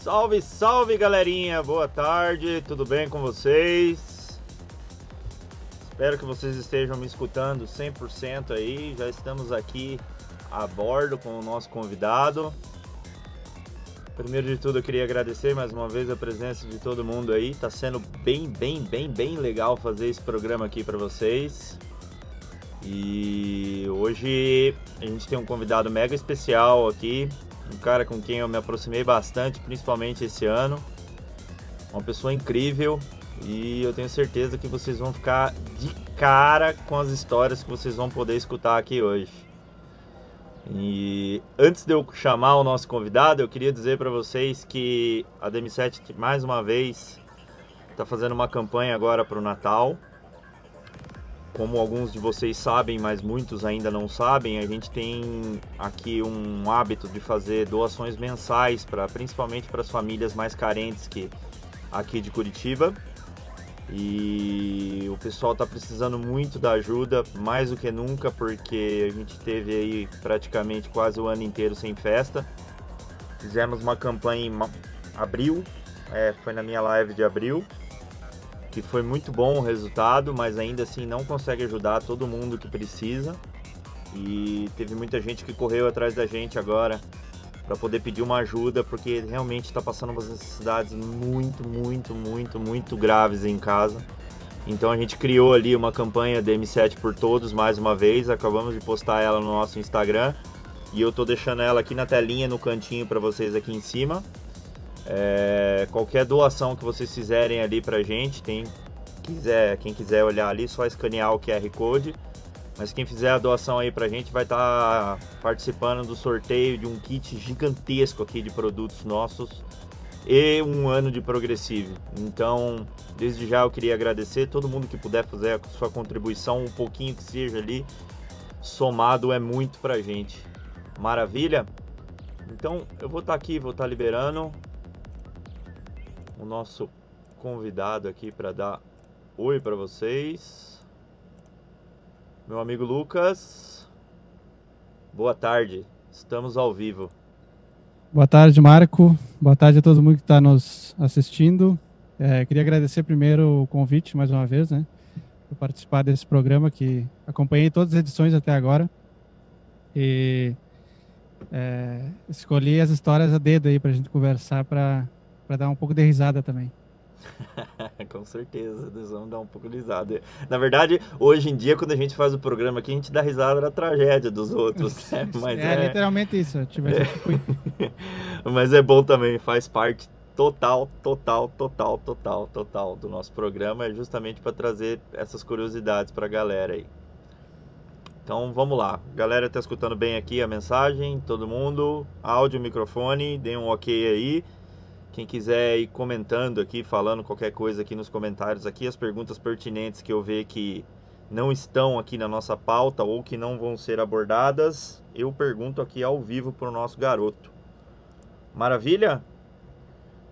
Salve, salve galerinha, boa tarde, tudo bem com vocês? Espero que vocês estejam me escutando 100% aí. Já estamos aqui a bordo com o nosso convidado. Primeiro de tudo, eu queria agradecer mais uma vez a presença de todo mundo aí. Tá sendo bem, bem, bem, bem legal fazer esse programa aqui para vocês. E hoje a gente tem um convidado mega especial aqui, um cara com quem eu me aproximei bastante, principalmente esse ano. Uma pessoa incrível e eu tenho certeza que vocês vão ficar de cara com as histórias que vocês vão poder escutar aqui hoje. E antes de eu chamar o nosso convidado, eu queria dizer para vocês que a DM7 mais uma vez está fazendo uma campanha agora para o Natal. Como alguns de vocês sabem, mas muitos ainda não sabem, a gente tem aqui um hábito de fazer doações mensais para principalmente para as famílias mais carentes que aqui de Curitiba. E o pessoal está precisando muito da ajuda, mais do que nunca, porque a gente teve aí praticamente quase o ano inteiro sem festa. Fizemos uma campanha em abril, é, foi na minha live de abril, que foi muito bom o resultado, mas ainda assim não consegue ajudar todo mundo que precisa. E teve muita gente que correu atrás da gente agora para poder pedir uma ajuda, porque realmente está passando umas necessidades muito, muito, muito, muito graves em casa. Então a gente criou ali uma campanha DM7 por todos mais uma vez, acabamos de postar ela no nosso Instagram e eu tô deixando ela aqui na telinha no cantinho para vocês aqui em cima. É, qualquer doação que vocês fizerem ali pra gente, tem quiser, quem quiser olhar ali, só escanear o QR Code mas quem fizer a doação aí pra gente vai estar tá participando do sorteio de um kit gigantesco aqui de produtos nossos e um ano de progressivo. Então, desde já eu queria agradecer todo mundo que puder fazer a sua contribuição, um pouquinho que seja ali, somado é muito pra gente. Maravilha? Então, eu vou estar tá aqui, vou estar tá liberando o nosso convidado aqui para dar oi para vocês. Meu amigo Lucas, boa tarde. Estamos ao vivo. Boa tarde, Marco. Boa tarde a todo mundo que está nos assistindo. É, queria agradecer primeiro o convite mais uma vez, né, por participar desse programa que acompanhei todas as edições até agora e é, escolhi as histórias a dedo aí para a gente conversar para dar um pouco de risada também. Com certeza, nós vamos dar um pouco de risada. Na verdade, hoje em dia, quando a gente faz o programa aqui, a gente dá risada da tragédia dos outros. Né? Mas é, é, literalmente isso. É. Mas é bom também, faz parte total, total, total, total, total do nosso programa. É justamente para trazer essas curiosidades para a galera aí. Então vamos lá. Galera, tá escutando bem aqui a mensagem? Todo mundo? Áudio, microfone, dê um ok aí. Quem quiser ir comentando aqui, falando qualquer coisa aqui nos comentários aqui, as perguntas pertinentes que eu ver que não estão aqui na nossa pauta ou que não vão ser abordadas, eu pergunto aqui ao vivo para o nosso garoto. Maravilha?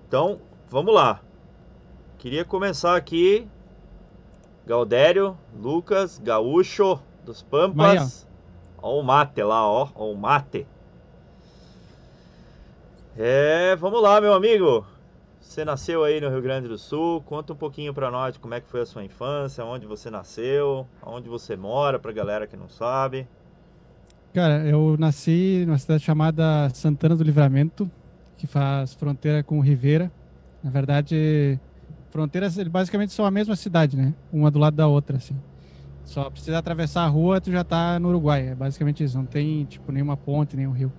Então, vamos lá. Queria começar aqui. Galdério, Lucas, Gaúcho dos Pampas. Ó o mate lá, ó, ó o mate. É, vamos lá, meu amigo. Você nasceu aí no Rio Grande do Sul. Conta um pouquinho para nós como é que foi a sua infância, onde você nasceu, onde você mora, pra galera que não sabe. Cara, eu nasci numa cidade chamada Santana do Livramento, que faz fronteira com Rivera. Na verdade, fronteiras basicamente são a mesma cidade, né? Uma do lado da outra, assim. Só precisa atravessar a rua, tu já tá no Uruguai. É basicamente isso. Não tem, tipo, nenhuma ponte, nenhum rio.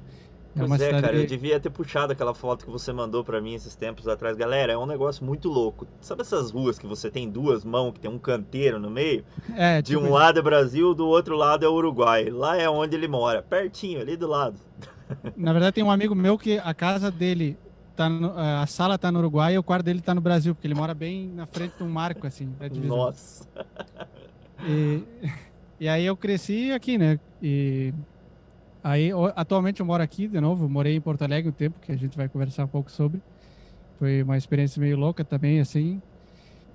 É pois é, cara, eu devia ter puxado aquela foto que você mandou para mim esses tempos atrás. Galera, é um negócio muito louco. Sabe essas ruas que você tem duas mãos, que tem um canteiro no meio? É, tipo... De um lado é Brasil, do outro lado é Uruguai. Lá é onde ele mora, pertinho, ali do lado. Na verdade, tem um amigo meu que a casa dele tá no, a sala tá no Uruguai e o quarto dele tá no Brasil, porque ele mora bem na frente de um marco, assim, da divisão. Nossa! E, e aí eu cresci aqui, né? E Aí, atualmente eu moro aqui de novo, morei em Porto Alegre um tempo, que a gente vai conversar um pouco sobre. Foi uma experiência meio louca também, assim.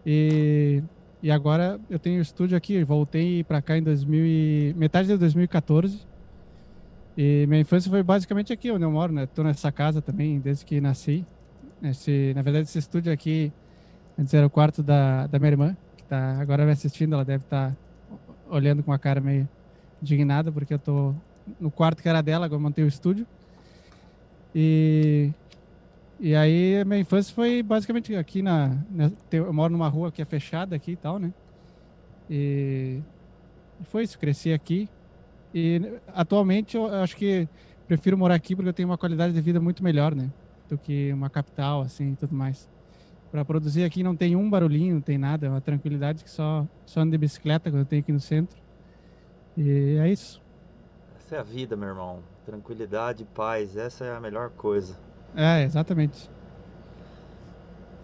E, e agora eu tenho estúdio aqui, voltei para cá em 2000 e, metade de 2014. E minha infância foi basicamente aqui onde eu moro, né? Tô nessa casa também desde que nasci. Esse, na verdade, esse estúdio aqui, antes era o quarto da, da minha irmã, que tá agora me assistindo, ela deve estar tá olhando com a cara meio indignada, porque eu tô no quarto que era dela, agora montei o estúdio. E, e aí a minha infância foi basicamente aqui na, na. Eu moro numa rua que é fechada aqui e tal, né? E foi isso, cresci aqui. E atualmente eu acho que prefiro morar aqui porque eu tenho uma qualidade de vida muito melhor, né? Do que uma capital, assim, e tudo mais. Para produzir aqui não tem um barulhinho, não tem nada, é uma tranquilidade que só, só ando de bicicleta quando eu tenho aqui no centro. E é isso. Essa é a vida, meu irmão. Tranquilidade, paz, essa é a melhor coisa. É, exatamente.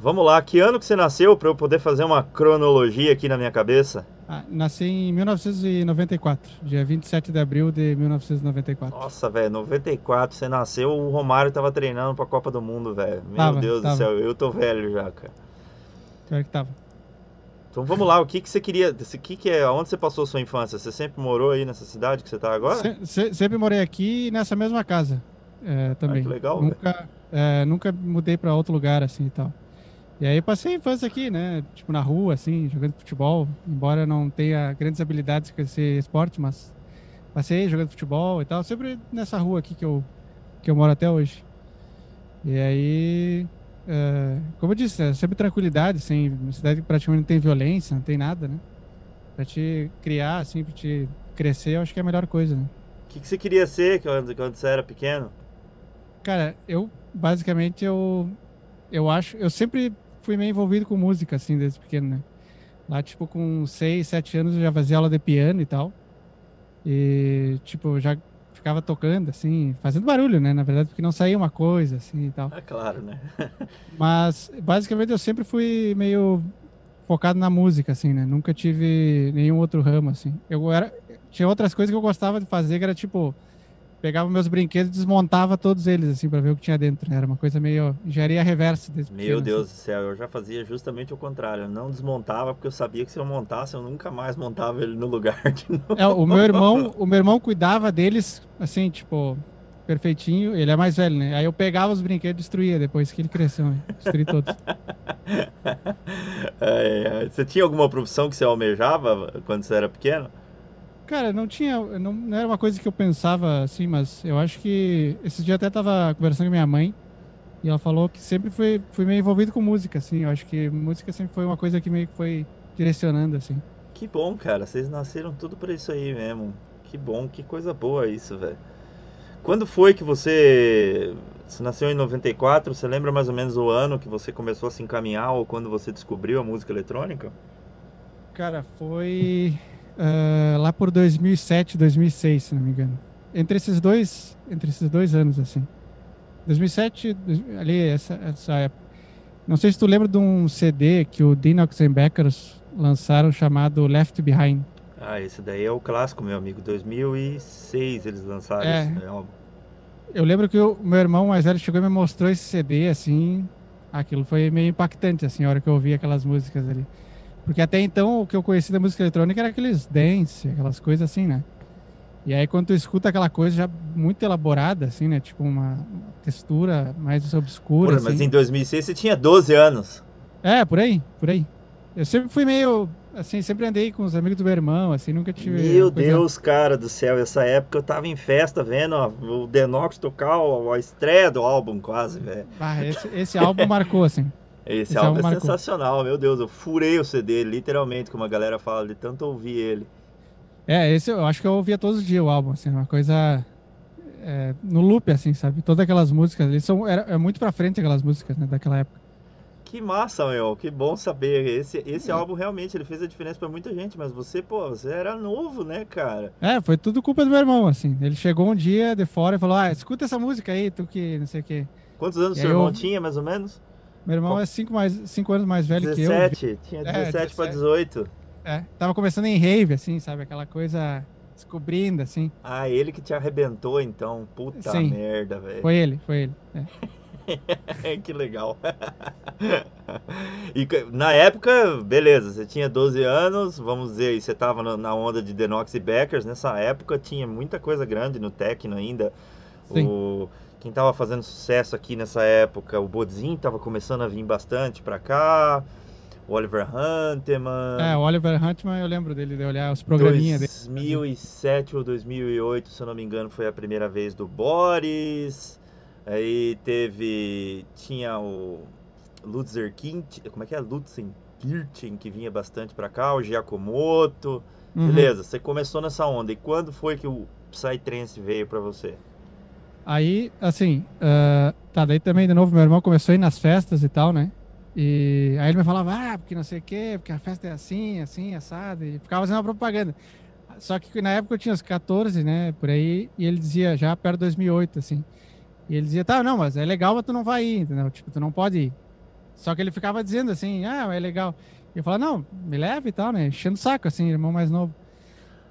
Vamos lá, que ano que você nasceu para eu poder fazer uma cronologia aqui na minha cabeça? Ah, nasci em 1994, dia 27 de abril de 1994. Nossa, velho, 94, você nasceu, o Romário tava treinando pra Copa do Mundo, velho. Meu tava, Deus tava. do céu, eu tô velho já, cara. Pior que tava. Então vamos lá, o que, que você queria. O que, que é. Onde você passou sua infância? Você sempre morou aí nessa cidade que você tá agora? Se, se, sempre morei aqui nessa mesma casa. É, também. Ah, que legal, nunca, é, nunca mudei para outro lugar assim e tal. E aí passei a infância aqui, né? Tipo, na rua, assim, jogando futebol. Embora não tenha grandes habilidades com esse esporte, mas passei jogando futebol e tal. Sempre nessa rua aqui que eu, que eu moro até hoje. E aí, é, como eu disse, é sempre tranquilidade, assim, uma cidade que praticamente não tem violência, não tem nada, né? Pra te criar, assim, pra te crescer, eu acho que é a melhor coisa, né? O que, que você queria ser quando, quando você era pequeno? Cara, eu, basicamente, eu, eu acho, eu sempre fui meio envolvido com música, assim, desde pequeno, né? Lá, tipo, com 6, 7 anos eu já fazia aula de piano e tal. E, tipo, já ficava tocando, assim, fazendo barulho, né? Na verdade, porque não saía uma coisa, assim, e tal. É claro, né? Mas, basicamente, eu sempre fui meio focado na música, assim, né? Nunca tive nenhum outro ramo, assim. Eu era... Tinha outras coisas que eu gostava de fazer, que era, tipo, pegava meus brinquedos e desmontava todos eles, assim, para ver o que tinha dentro. Era uma coisa meio engenharia reversa. Meu pequeno, Deus assim. do céu, eu já fazia justamente o contrário. Eu não desmontava porque eu sabia que se eu montasse, eu nunca mais montava ele no lugar de novo. É, o meu irmão, o meu irmão cuidava deles, assim, tipo, perfeitinho. Ele é mais velho, né? Aí eu pegava os brinquedos e destruía depois que ele cresceu, né? Destruí todos. É, você tinha alguma profissão que você almejava quando você era pequeno? Cara, não tinha. Não, não, era uma coisa que eu pensava assim, mas eu acho que. Esse dia até tava conversando com minha mãe. E ela falou que sempre fui, fui meio envolvido com música, assim. Eu acho que música sempre foi uma coisa que meio que foi direcionando, assim. Que bom, cara. Vocês nasceram tudo para isso aí mesmo. Que bom, que coisa boa isso, velho. Quando foi que você. Você nasceu em 94, você lembra mais ou menos o ano que você começou a se encaminhar ou quando você descobriu a música eletrônica? Cara, foi uh, lá por 2007, 2006, se não me engano. Entre esses dois, entre esses dois anos, assim. 2007, ali, essa, essa época. Não sei se tu lembra de um CD que o Dinox and Beckers lançaram chamado Left Behind. Ah, esse daí é o clássico, meu amigo. 2006 eles lançaram é, esse álbum. Eu lembro que o meu irmão mais velho chegou e me mostrou esse CD, assim. Aquilo foi meio impactante, assim, a hora que eu ouvi aquelas músicas ali. Porque até então o que eu conheci da música eletrônica era aqueles dance, aquelas coisas assim, né? E aí quando tu escuta aquela coisa já muito elaborada, assim, né? Tipo uma textura mais obscura. Porra, assim. Mas em 2006 você tinha 12 anos. É, por aí, por aí. Eu sempre fui meio, assim, sempre andei com os amigos do meu irmão, assim, nunca tive... Meu Deus, cara do céu, essa época eu tava em festa vendo ó, o Denox tocar a estreia do álbum quase, velho. Ah, esse, esse álbum marcou, assim. Esse, Esse álbum é sensacional, meu Deus, eu furei o CD, literalmente, como a galera fala, de tanto ouvir ele. É, esse eu acho que eu ouvia todos os dias o álbum, assim, uma coisa é, no loop, assim, sabe? Todas aquelas músicas, eles são era, é muito pra frente aquelas músicas, né, daquela época. Que massa, meu, que bom saber. Esse, esse é. álbum realmente ele fez a diferença para muita gente, mas você, pô, você era novo, né, cara? É, foi tudo culpa do meu irmão, assim. Ele chegou um dia de fora e falou: Ah, escuta essa música aí, tu que não sei o quê. Quantos anos seu irmão eu... tinha, mais ou menos? Meu irmão é 5 mais, cinco anos mais velho 17, que eu. 17, tinha 17 é, para 18. É, tava começando em rave, assim, sabe? Aquela coisa descobrindo, assim. Ah, ele que te arrebentou, então. Puta Sim, merda, velho. Foi ele, foi ele. É. que legal. e na época, beleza, você tinha 12 anos, vamos dizer, você tava na onda de Denox e Beckers, nessa época tinha muita coisa grande no Tecno ainda. Sim. O quem tava fazendo sucesso aqui nessa época, o Bodzin tava começando a vir bastante pra cá, o Oliver Hunteman. É, o Oliver Hunteman, eu lembro dele, de olhar os programinhas 2007 dele. ou 2008, se eu não me engano, foi a primeira vez do Boris. Aí teve. Tinha o Lutzer Kint, como é que é? Lutzen Kirchen, que vinha bastante pra cá, o Giacomoto. Uhum. Beleza, você começou nessa onda. E quando foi que o Psytrance veio pra você? Aí, assim, uh, tá, daí também, de novo, meu irmão começou a ir nas festas e tal, né? E aí ele me falava, ah, porque não sei o quê, porque a festa é assim, assim, assado, e ficava fazendo uma propaganda. Só que na época eu tinha uns 14, né, por aí, e ele dizia, já perto de 2008, assim. E ele dizia, tá, não, mas é legal, mas tu não vai ir, entendeu? Tipo, tu não pode ir. Só que ele ficava dizendo assim, ah, é legal. E eu falava, não, me leve e tal, né? Enchendo o saco, assim, irmão mais novo.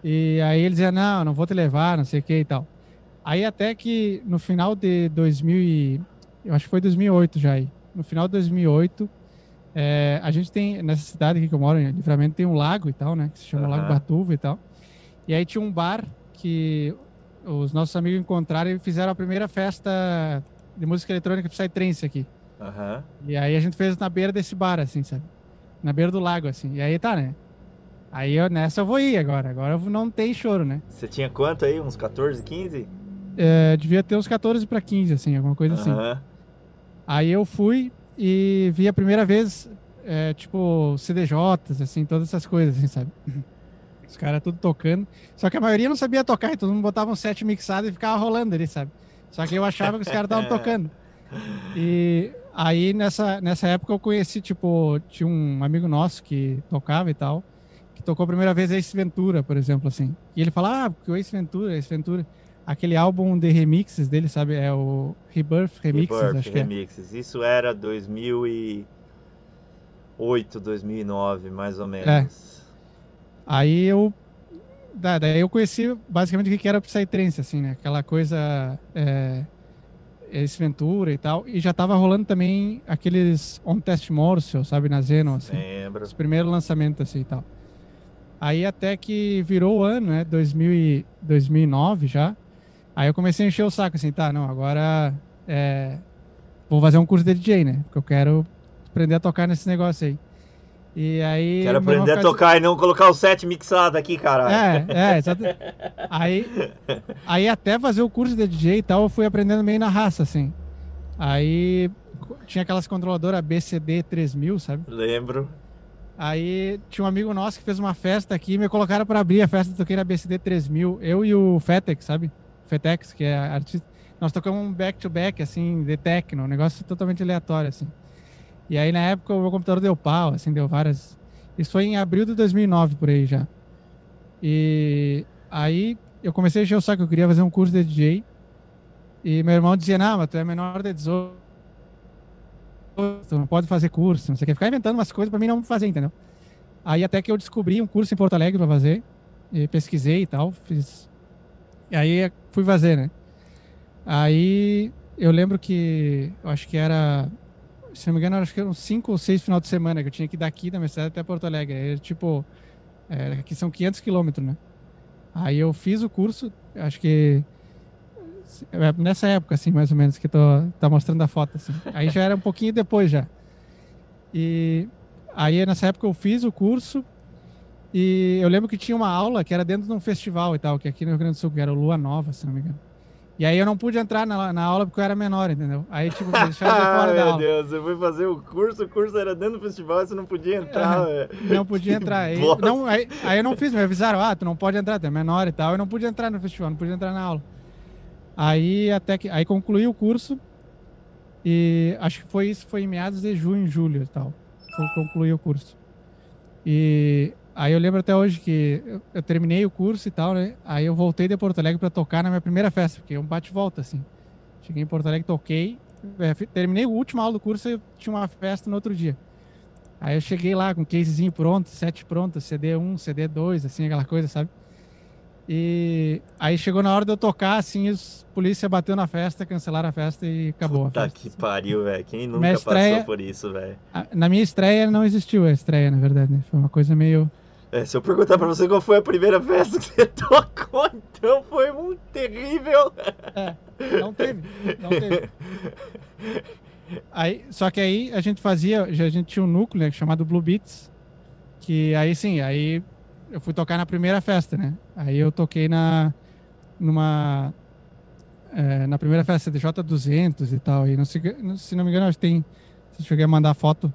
E aí ele dizia, não, não vou te levar, não sei o que e tal. Aí até que no final de 2000 e... Eu acho que foi 2008 já aí. No final de 2008, é, a gente tem, nessa cidade aqui que eu moro, em Livramento, tem um lago e tal, né? Que se chama uhum. Lago Batuva e tal. E aí tinha um bar que os nossos amigos encontraram e fizeram a primeira festa de música eletrônica Psytrance aqui. Uhum. E aí a gente fez na beira desse bar, assim, sabe? Na beira do lago, assim. E aí tá, né? Aí eu, nessa eu vou ir agora. Agora não tem choro, né? Você tinha quanto aí? Uns 14, 15? É, devia ter uns 14 para 15, assim, alguma coisa uhum. assim. Aí eu fui e vi a primeira vez, é, tipo, CDJs, assim, todas essas coisas, assim, sabe? Os caras tudo tocando. Só que a maioria não sabia tocar, e todo mundo botava um set mixado e ficava rolando ali, sabe? Só que eu achava que os caras estavam tocando. E Aí nessa, nessa época eu conheci, tipo, tinha um amigo nosso que tocava e tal, que tocou a primeira vez Ace Ventura, por exemplo, assim. E ele fala, ah, porque o Ace Ventura, Ace Ventura, aquele álbum de remixes dele, sabe? É o Rebirth Remixes, Rebirth acho remixes. que é. Isso era 2008, 2009, mais ou menos. É. Aí eu daí eu conheci basicamente o que era Psytrance, assim, né? Aquela coisa é, esse Ventura e tal. E já tava rolando também aqueles On Test Morse, sabe, na Zeno, assim. Lembro. Os primeiros lançamentos, assim, e tal. Aí até que virou o ano, né, 2000 e 2009 já. Aí eu comecei a encher o saco, assim, tá, não, agora é, vou fazer um curso de DJ, né, porque eu quero aprender a tocar nesse negócio aí. E aí. Quero aprender a tocar e não colocar o set mixado aqui, caralho. É, é, exato. aí, aí até fazer o curso de DJ e tal, eu fui aprendendo meio na raça, assim. Aí tinha aquelas controladoras BCD 3000, sabe? Lembro. Aí tinha um amigo nosso que fez uma festa aqui e me colocaram para abrir a festa, toquei na BCD 3000. Eu e o Fetex, sabe? Fetex, que é artista. Nós tocamos um back-to-back, -back, assim, de techno, um negócio totalmente aleatório, assim. E aí, na época, o meu computador deu pau, assim, deu várias. Isso foi em abril de 2009, por aí já. E aí, eu comecei a encher o saco, eu queria fazer um curso de DJ. E meu irmão dizia: Não, mas tu é menor de 18, tu não pode fazer curso, não sei o que. Ficar inventando umas coisas pra mim não fazer, entendeu? Aí, até que eu descobri um curso em Porto Alegre pra fazer. Pesquisei e tal, fiz. Aí, fui fazer, né? Aí, eu lembro que. Eu acho que era se não me engano, acho que eram cinco ou seis final de semana que eu tinha que ir daqui da minha cidade até Porto Alegre. Era, tipo, é, aqui são 500 quilômetros, né? Aí eu fiz o curso, acho que é, nessa época, assim, mais ou menos, que tô tá mostrando a foto, assim. Aí já era um pouquinho depois já. E aí nessa época eu fiz o curso e eu lembro que tinha uma aula que era dentro de um festival e tal, que aqui no Rio Grande do Sul, que era o Lua Nova, se não me engano. E aí eu não pude entrar na, na aula porque eu era menor, entendeu? Aí, tipo, me deixaram de fora da aula. Meu Deus, você foi fazer o curso, o curso era dentro do festival e você não podia entrar, é, Não podia entrar. Aí, não, aí, aí, eu não fiz, me avisaram, ah, tu não pode entrar, tu é menor e tal. Eu não pude entrar no festival, não podia entrar na aula. Aí até que. Aí concluí o curso e acho que foi isso, foi em meados de junho, julho e tal. Foi concluí o curso. E Aí eu lembro até hoje que eu, eu, terminei o curso e tal, né? Aí eu voltei de Porto Alegre para tocar na minha primeira festa, porque é um bate-volta, assim. Cheguei em Porto Alegre, toquei, é, terminei o último aula do curso e tinha uma festa no outro dia. Aí eu cheguei lá com casezinho pronto, set pronto, CD1, CD2, assim, aquela coisa, sabe? E aí chegou na hora de eu tocar, assim, os polícia bateu na festa, cancelaram a festa e acabou Puta festa. que pariu, velho. Quem nunca estreia, passou por isso, velho? Na minha estreia não existiu a estreia, na verdade, né? Foi uma coisa meio É, se eu perguntar pra você qual foi a primeira festa que você tocou, então foi muito terrível. É, não teve, não teve. Aí, só que aí a gente fazia, a gente tinha um núcleo né, chamado Blue Beats, que aí sim, aí eu fui tocar na primeira festa, né? Aí eu toquei na numa é, na primeira festa DJ 200 e tal. E não se, se não me engano, acho que tem. Se eu cheguei a mandar foto,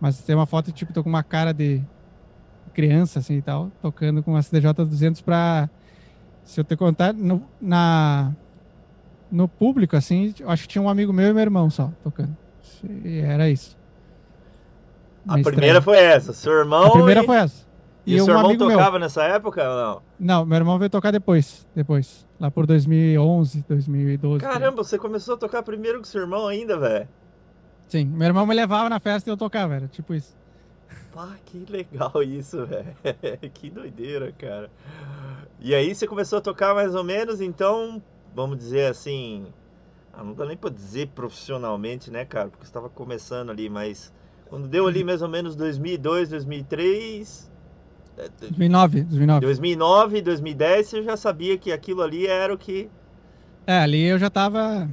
mas tem uma foto tipo tô com uma cara de criança assim e tal, tocando com a CDJ 200 para se eu te contar no, na no público assim, acho que tinha um amigo meu e meu irmão só tocando. E era isso. A primeira foi essa, seu irmão. A primeira e... foi essa. E, e o seu um irmão tocava meu. nessa época ou não? Não, meu irmão veio tocar depois, depois, lá por 2011, 2012. Caramba, você começou a tocar primeiro com seu irmão ainda, velho? Sim, meu irmão me levava na festa e eu tocava, era tipo isso. Pá, que legal isso, velho. que doideira, cara. E aí você começou a tocar mais ou menos, então, vamos dizer assim, ah, não dá nem pra dizer profissionalmente, né, cara? Porque você tava começando ali, mas quando deu ali mais ou menos 2002, 2003, 2009, 2009. 2009, 2010, você já sabia que aquilo ali era o que. É, ali eu já tava.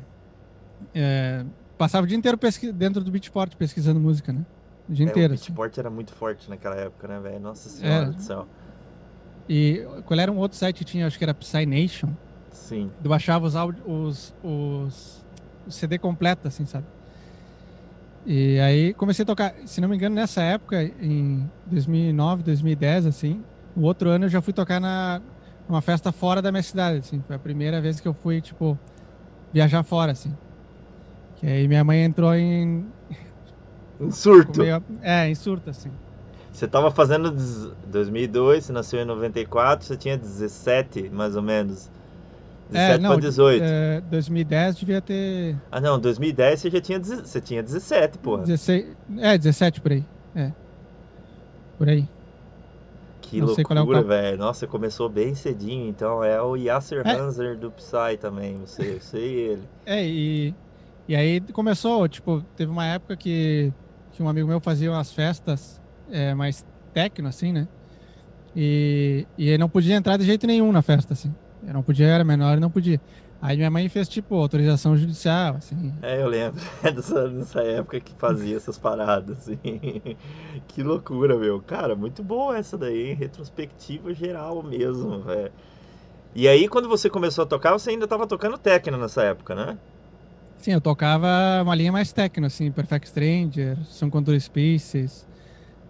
É, passava o dia inteiro pesqui... dentro do Beatport pesquisando música, né? O dia é, inteiro. O. Beatport assim. era muito forte naquela época, né, velho? Nossa senhora é. do céu. E qual era um outro site que tinha, acho que era Psy Nation. Sim. Eu baixava os, os, os, os CD completo, assim, sabe? E aí comecei a tocar, se não me engano, nessa época, em 2009, 2010, assim. O outro ano eu já fui tocar na uma festa fora da minha cidade, assim. Foi a primeira vez que eu fui, tipo, viajar fora, assim. Que aí minha mãe entrou em... Em surto. Meio... É, em surto, assim. Você tava fazendo 2002, você nasceu em 94, você tinha 17, mais ou menos. 17 é, não, para 18. É, 2010 devia ter. Ah, não, 2010 você já tinha, você tinha 17, porra. 16, é, 17 por aí. É. Por aí. Que não loucura, é velho. Nossa, você começou bem cedinho, então é o Yasser é. Hanser do Psy também, você, eu sei ele. É, e, e aí começou, tipo, teve uma época que, que um amigo meu fazia umas festas é, mais techno, assim, né? E, e ele não podia entrar de jeito nenhum na festa, assim. Eu não podia, era menor e não podia. Aí minha mãe fez, tipo, autorização judicial, assim. É, eu lembro dessa, dessa época que fazia essas paradas, assim. que loucura, meu. Cara, muito boa essa daí? Retrospectiva geral mesmo, velho. E aí, quando você começou a tocar, você ainda estava tocando techno nessa época, né? Sim, eu tocava uma linha mais techno, assim, Perfect Stranger, Sun Contour Species.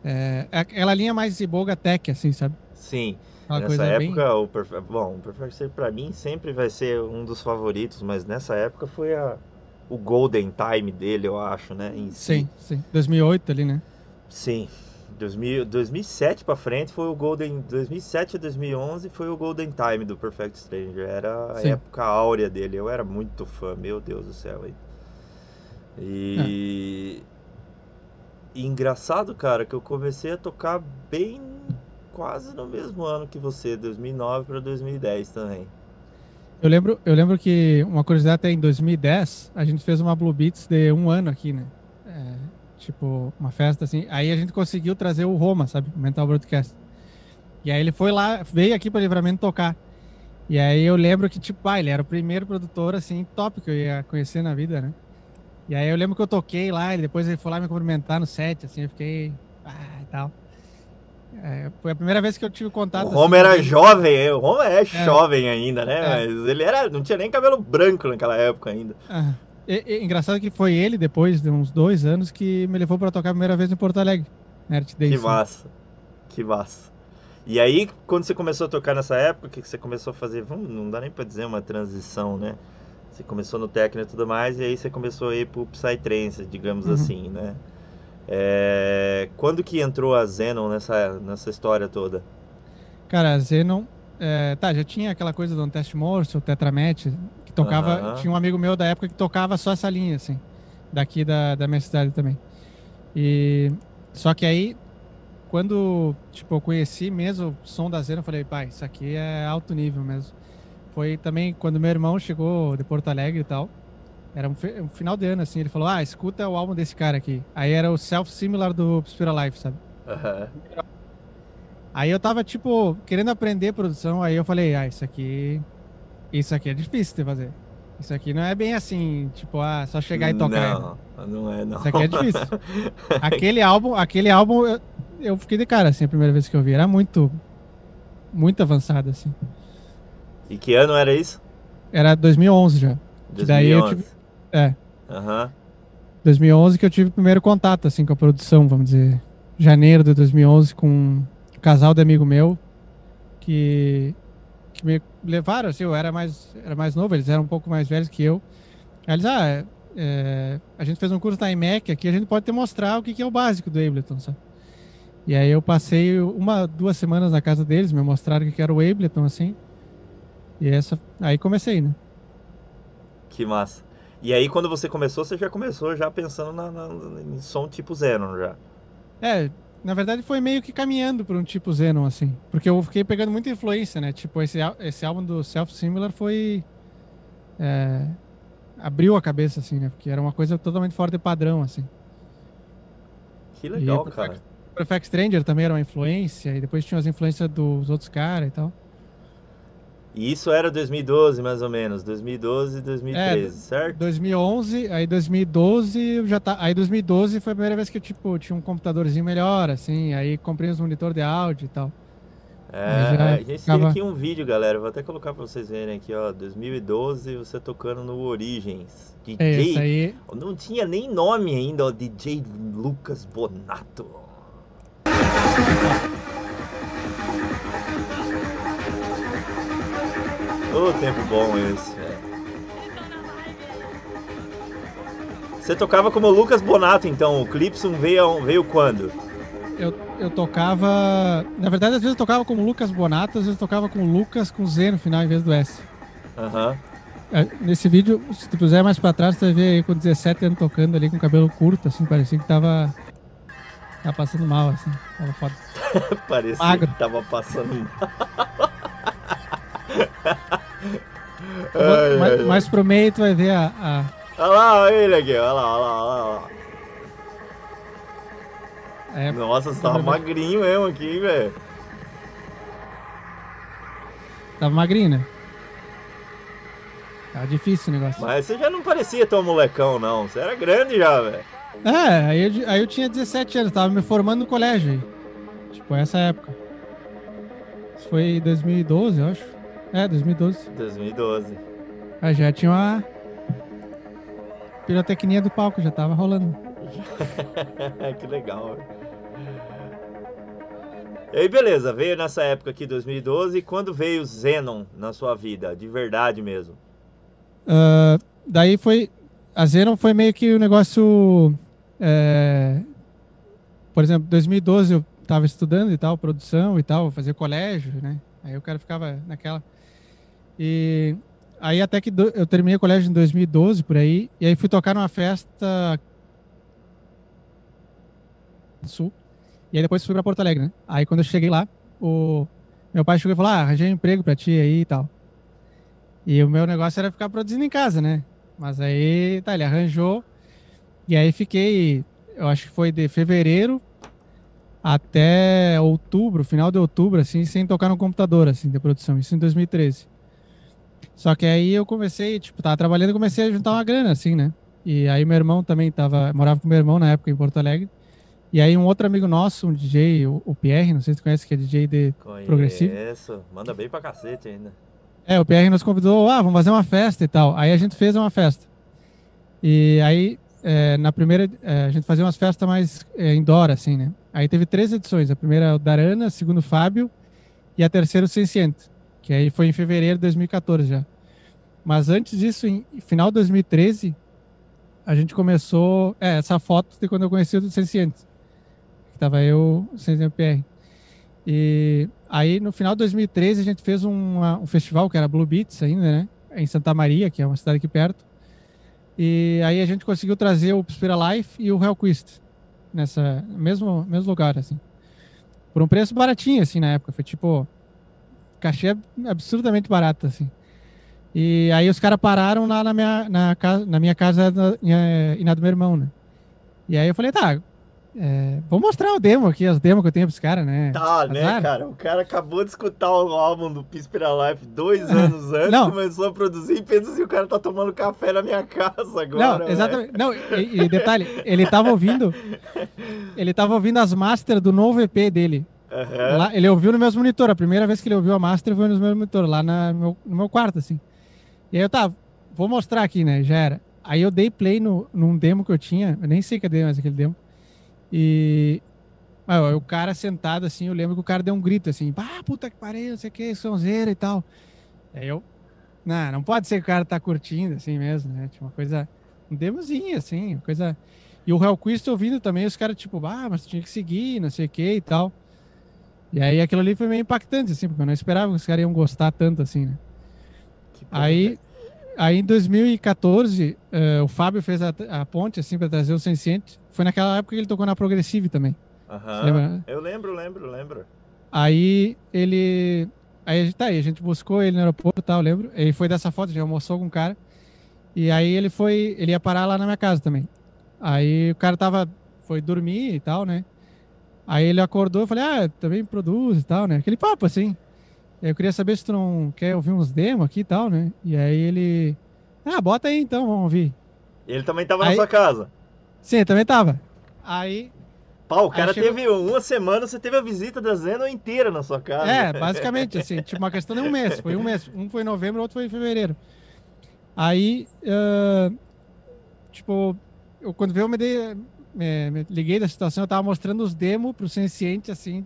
É, aquela linha mais iboga tech, assim, sabe? Sim. Uma nessa época, bem... o Perfect, bom, o Perfect Stranger pra mim sempre vai ser um dos favoritos, mas nessa época foi a, o Golden Time dele, eu acho, né? sim, si. sim. 2008 ali, né? Sim. 2000, 2007 para frente foi o Golden 2007 a 2011 foi o Golden Time do Perfect Stranger era a Sim. época áurea dele eu era muito fã meu Deus do céu aí. e, é. e engraçado cara que eu comecei a tocar bem quase no mesmo ano que você, 2009 para 2010 também. Eu lembro, eu lembro que uma curiosidade até em 2010 a gente fez uma Blue Beats de um ano aqui, né? Tipo uma festa assim. Aí a gente conseguiu trazer o Roma, sabe, o Mental Broadcast. E aí ele foi lá, veio aqui para Livramento tocar. E aí eu lembro que tipo, ah, ele era o primeiro produtor assim top que eu ia conhecer na vida, né? E aí eu lembro que eu toquei lá, e depois ele foi lá me cumprimentar no set, assim, eu fiquei, ah, e tal. É, foi a primeira vez que eu tive contato. O Homer assim, era jovem, o Homer é, é, jovem ainda, né? É. Mas ele era, não tinha nem cabelo branco naquela época ainda. É. E, engraçado que foi ele, depois de uns dois anos, que me levou para tocar a primeira vez em Porto Alegre. Nerd Day, que massa, que massa. E aí, quando você começou a tocar nessa época, o que você começou a fazer? Não dá nem para dizer uma transição, né? Você começou no técnico e tudo mais, e aí você começou a ir pro Psytrance, digamos uhum. assim, né? É... Quando que entrou a Zenon nessa, nessa história toda? Cara, a Zenon... É, tá, já tinha aquela coisa do Test Morse, o Tetramet, que tocava... Tinha um amigo meu da época que tocava só essa linha, assim. Daqui da, da minha cidade também. E... Só que aí, quando, tipo, eu conheci mesmo o som da Zenon, eu falei, pai, isso aqui é alto nível mesmo. Foi também quando meu irmão chegou de Porto Alegre e tal. Era um, um, final de ano, assim. Ele falou: Ah, escuta o álbum desse cara aqui. Aí era o Self Similar do Spira Life, sabe? Uhum. Aí eu tava, tipo, querendo aprender produção, aí eu falei, ah, isso aqui. Isso aqui é difícil de fazer. Isso aqui não é bem assim, tipo, ah, só chegar e tocar. Não, não é, não. Isso aqui é difícil. aquele álbum, aquele álbum, eu, eu fiquei de cara, assim, a primeira vez que eu vi. Era muito, muito avançado, assim. E que ano era isso? Era 2011 já. 2011. Daí eu tive, é, Aham. 2011 que eu tive o primeiro contato, assim, com a produção, vamos dizer. Janeiro de 2011, com um casal de amigo meu que, que me levaram, assim, eu era mais, era mais novo, eles eram um pouco mais velhos que eu. Aí eles, ah, é, é, a gente fez um curso da IMEC aqui, a gente pode te mostrar o que, que é o básico do Ableton, sabe? E aí eu passei uma, duas semanas na casa deles, me mostraram o que, era o Ableton, assim. E essa, aí comecei, né? Que massa. E aí, quando você começou, você já começou já pensando na, na- em som tipo Xenon já. É, na verdade foi meio que caminhando para um tipo Xenon, assim. Porque eu fiquei pegando muita influência, né? Tipo, esse, esse álbum do Self Similar foi. é, abriu a cabeça, assim, né? Porque era uma coisa totalmente fora de padrão, assim. Que legal, o cara. Perfect Stranger também era uma influência, e depois tinha as influências dos outros caras e tal. E isso era 2012, mais ou menos. 2012, 2013, É, certo? 2011, aí 2012 eu já tá, aí 2012 foi a primeira vez que eu tipo tinha um computadorzinho melhor, assim, aí comprei uns monitor de áudio e tal. É, a gente tem ficava- aqui um vídeo, galera. Vou até colocar pra vocês verem aqui, ó. 2012, você tocando no Origens. É DJ. isso aí. Não tinha nem nome ainda, ó. DJ Lucas Bonato. Ô, tempo bom esse. Você tocava como Lucas Bonato, então. O Clipson veio, veio quando? Eu, eu tocava. Na verdade, às vezes eu tocava como Lucas Bonato, às vezes eu tocava com Lucas com Z no final em vez do S. Aham. É, Nesse vídeo, se tu puser mais pra trás, tu vai ver aí com 17 anos tocando ali com cabelo curto, assim, parecia que tava. Tava passando mal, assim. Tava foda. Parecia Magro. que tava passando mal. Ai, mais, ai, pro meio tu vai ver a. a- Olha lá, olha ele aqui, olha lá, olha lá, olha lá. é, Nossa, você tava magrinho mesmo aqui, velho. tava magrinho, né? Tava difícil o negócio. Mas você já não parecia tão molecão, não. Você era grande já, velho. É, aí eu, aí eu tinha 17 anos, tava me formando no colégio aí. Tipo, essa época. Isso foi em 2012, eu acho. É, 2012. 2012. Aí já tinha uma pirotecnia do palco, já tava rolando. que legal. E aí, beleza, veio nessa época aqui, 2012, e quando veio o Xenon na sua vida, de verdade mesmo? Ah, daí foi. A Xenon foi meio que o negócio. é, por exemplo, 2012 eu tava estudando e tal, produção e tal, fazia colégio, né? Aí o cara ficava naquela. E aí até que do- eu terminei o colégio em 2012 por aí, e aí fui tocar numa festa sul. E aí depois fui pra Porto Alegre, né? Aí quando eu cheguei lá, o meu pai chegou e falou: "Ah, arranjei um emprego pra ti aí e tal". E o meu negócio era ficar produzindo em casa, né? Mas aí, tá, ele arranjou. E aí fiquei, eu acho que foi de fevereiro até outubro, final de outubro, assim, sem tocar no computador, assim, de produção. Isso em 2013. Só que aí eu comecei, tipo, tava trabalhando e comecei a juntar uma grana, assim, né? E aí meu irmão também tava, morava com meu irmão na época em Porto Alegre. E aí um outro amigo nosso, um DJ, o, o Pierre, não sei se tu conhece, que é DJ de Progressivo? Conheço. Manda bem pra cacete ainda. É, o PR nos convidou, ah, vamos fazer uma festa e tal. Aí a gente fez uma festa. E aí, é, na primeira, é, a gente fazia umas festas mais é, indoor, assim, né? Aí teve três edições. A primeira é o Darana, a segunda o Fábio e a terceira o Senciente, que aí foi em fevereiro de 2014 já. Mas antes disso, em final de 2013, a gente começou, é, essa foto de quando eu conheci o Senciente. Tava eu, o Senciente PR. E aí, no final de 2013, a gente fez uma- um festival que era Blue Beats ainda, né? Em Santa Maria, que é uma cidade aqui perto. E aí a gente conseguiu trazer o Spira Life e o Hellquist nessa mesmo mesmo lugar, assim. Por um preço baratinho, assim, na época. Foi tipo... Cachê absurdamente barato, assim. E aí os caras pararam lá na minha, na, casa, na minha casa eh, e na do meu irmão, né? E aí eu falei, tá, É, vou mostrar o demo aqui, as demos que eu tenho pros caras, né? Tá, né, Azar. cara? O cara acabou de escutar o álbum do Pispira Life dois anos antes, Não. começou a produzir e pensa assim, o cara tá tomando café na minha casa agora. Não, exatamente. Não, e, e, detalhe, ele tava ouvindo. Ele tava ouvindo as master do novo EP dele. Uhum. Lá, ele ouviu no meus monitor. A primeira vez que ele ouviu a master foi nos meus monitor, lá na, meu, no meu quarto, assim. E aí eu tava, vou mostrar aqui, né? Já era. Aí eu dei play no, num demo que eu tinha, eu nem sei cadê mais aquele demo. E ah, o cara sentado assim, eu lembro que o cara deu um grito assim, ah, puta que pariu, não sei o que, sonzeira e tal. Aí eu, não, não pode ser que o cara tá curtindo assim mesmo, né? Tipo, uma coisa, um demozinho assim, uma coisa. E o Hellquist ouvindo também, os caras tipo, ah, mas tinha que seguir, não sei o que e tal. E aí aquilo ali foi meio impactante, assim, porque eu não esperava que os caras iam gostar tanto assim, né? Aí, aí em 2014, uh, eh, o Fábio fez a, a ponte, assim, para trazer o Senciente. Foi naquela época que ele tocou na Progressive também. Aham. Lembra? Eu lembro, lembro, lembro. Aí ele. Aí tá aí, a gente buscou ele no aeroporto e tal, lembro. Ele foi dessa foto, já almoçou com um cara. E aí ele foi. Ele ia parar lá na minha casa também. Aí o cara tava. Foi dormir e tal, né? Aí ele acordou e falei, ah, também produz e tal, né? Aquele papo assim. Eu queria saber se tu não quer ouvir uns demos aqui e tal, né? E aí ele. Ah, bota aí então, vamos ouvir. Ele também tava aí... na sua casa. Sim, também tava. Aí Pau, o cara chegou... teve uma semana, você teve a visita da Zeno inteira na sua casa. É, basicamente, assim, tipo uma questão de um mês. Foi um mês. Um foi em novembro, outro foi em fevereiro. Aí, uh, tipo, eu, quando veio, eu me, dei, me, me, liguei da situação, eu tava mostrando os demos pro Senciente, assim,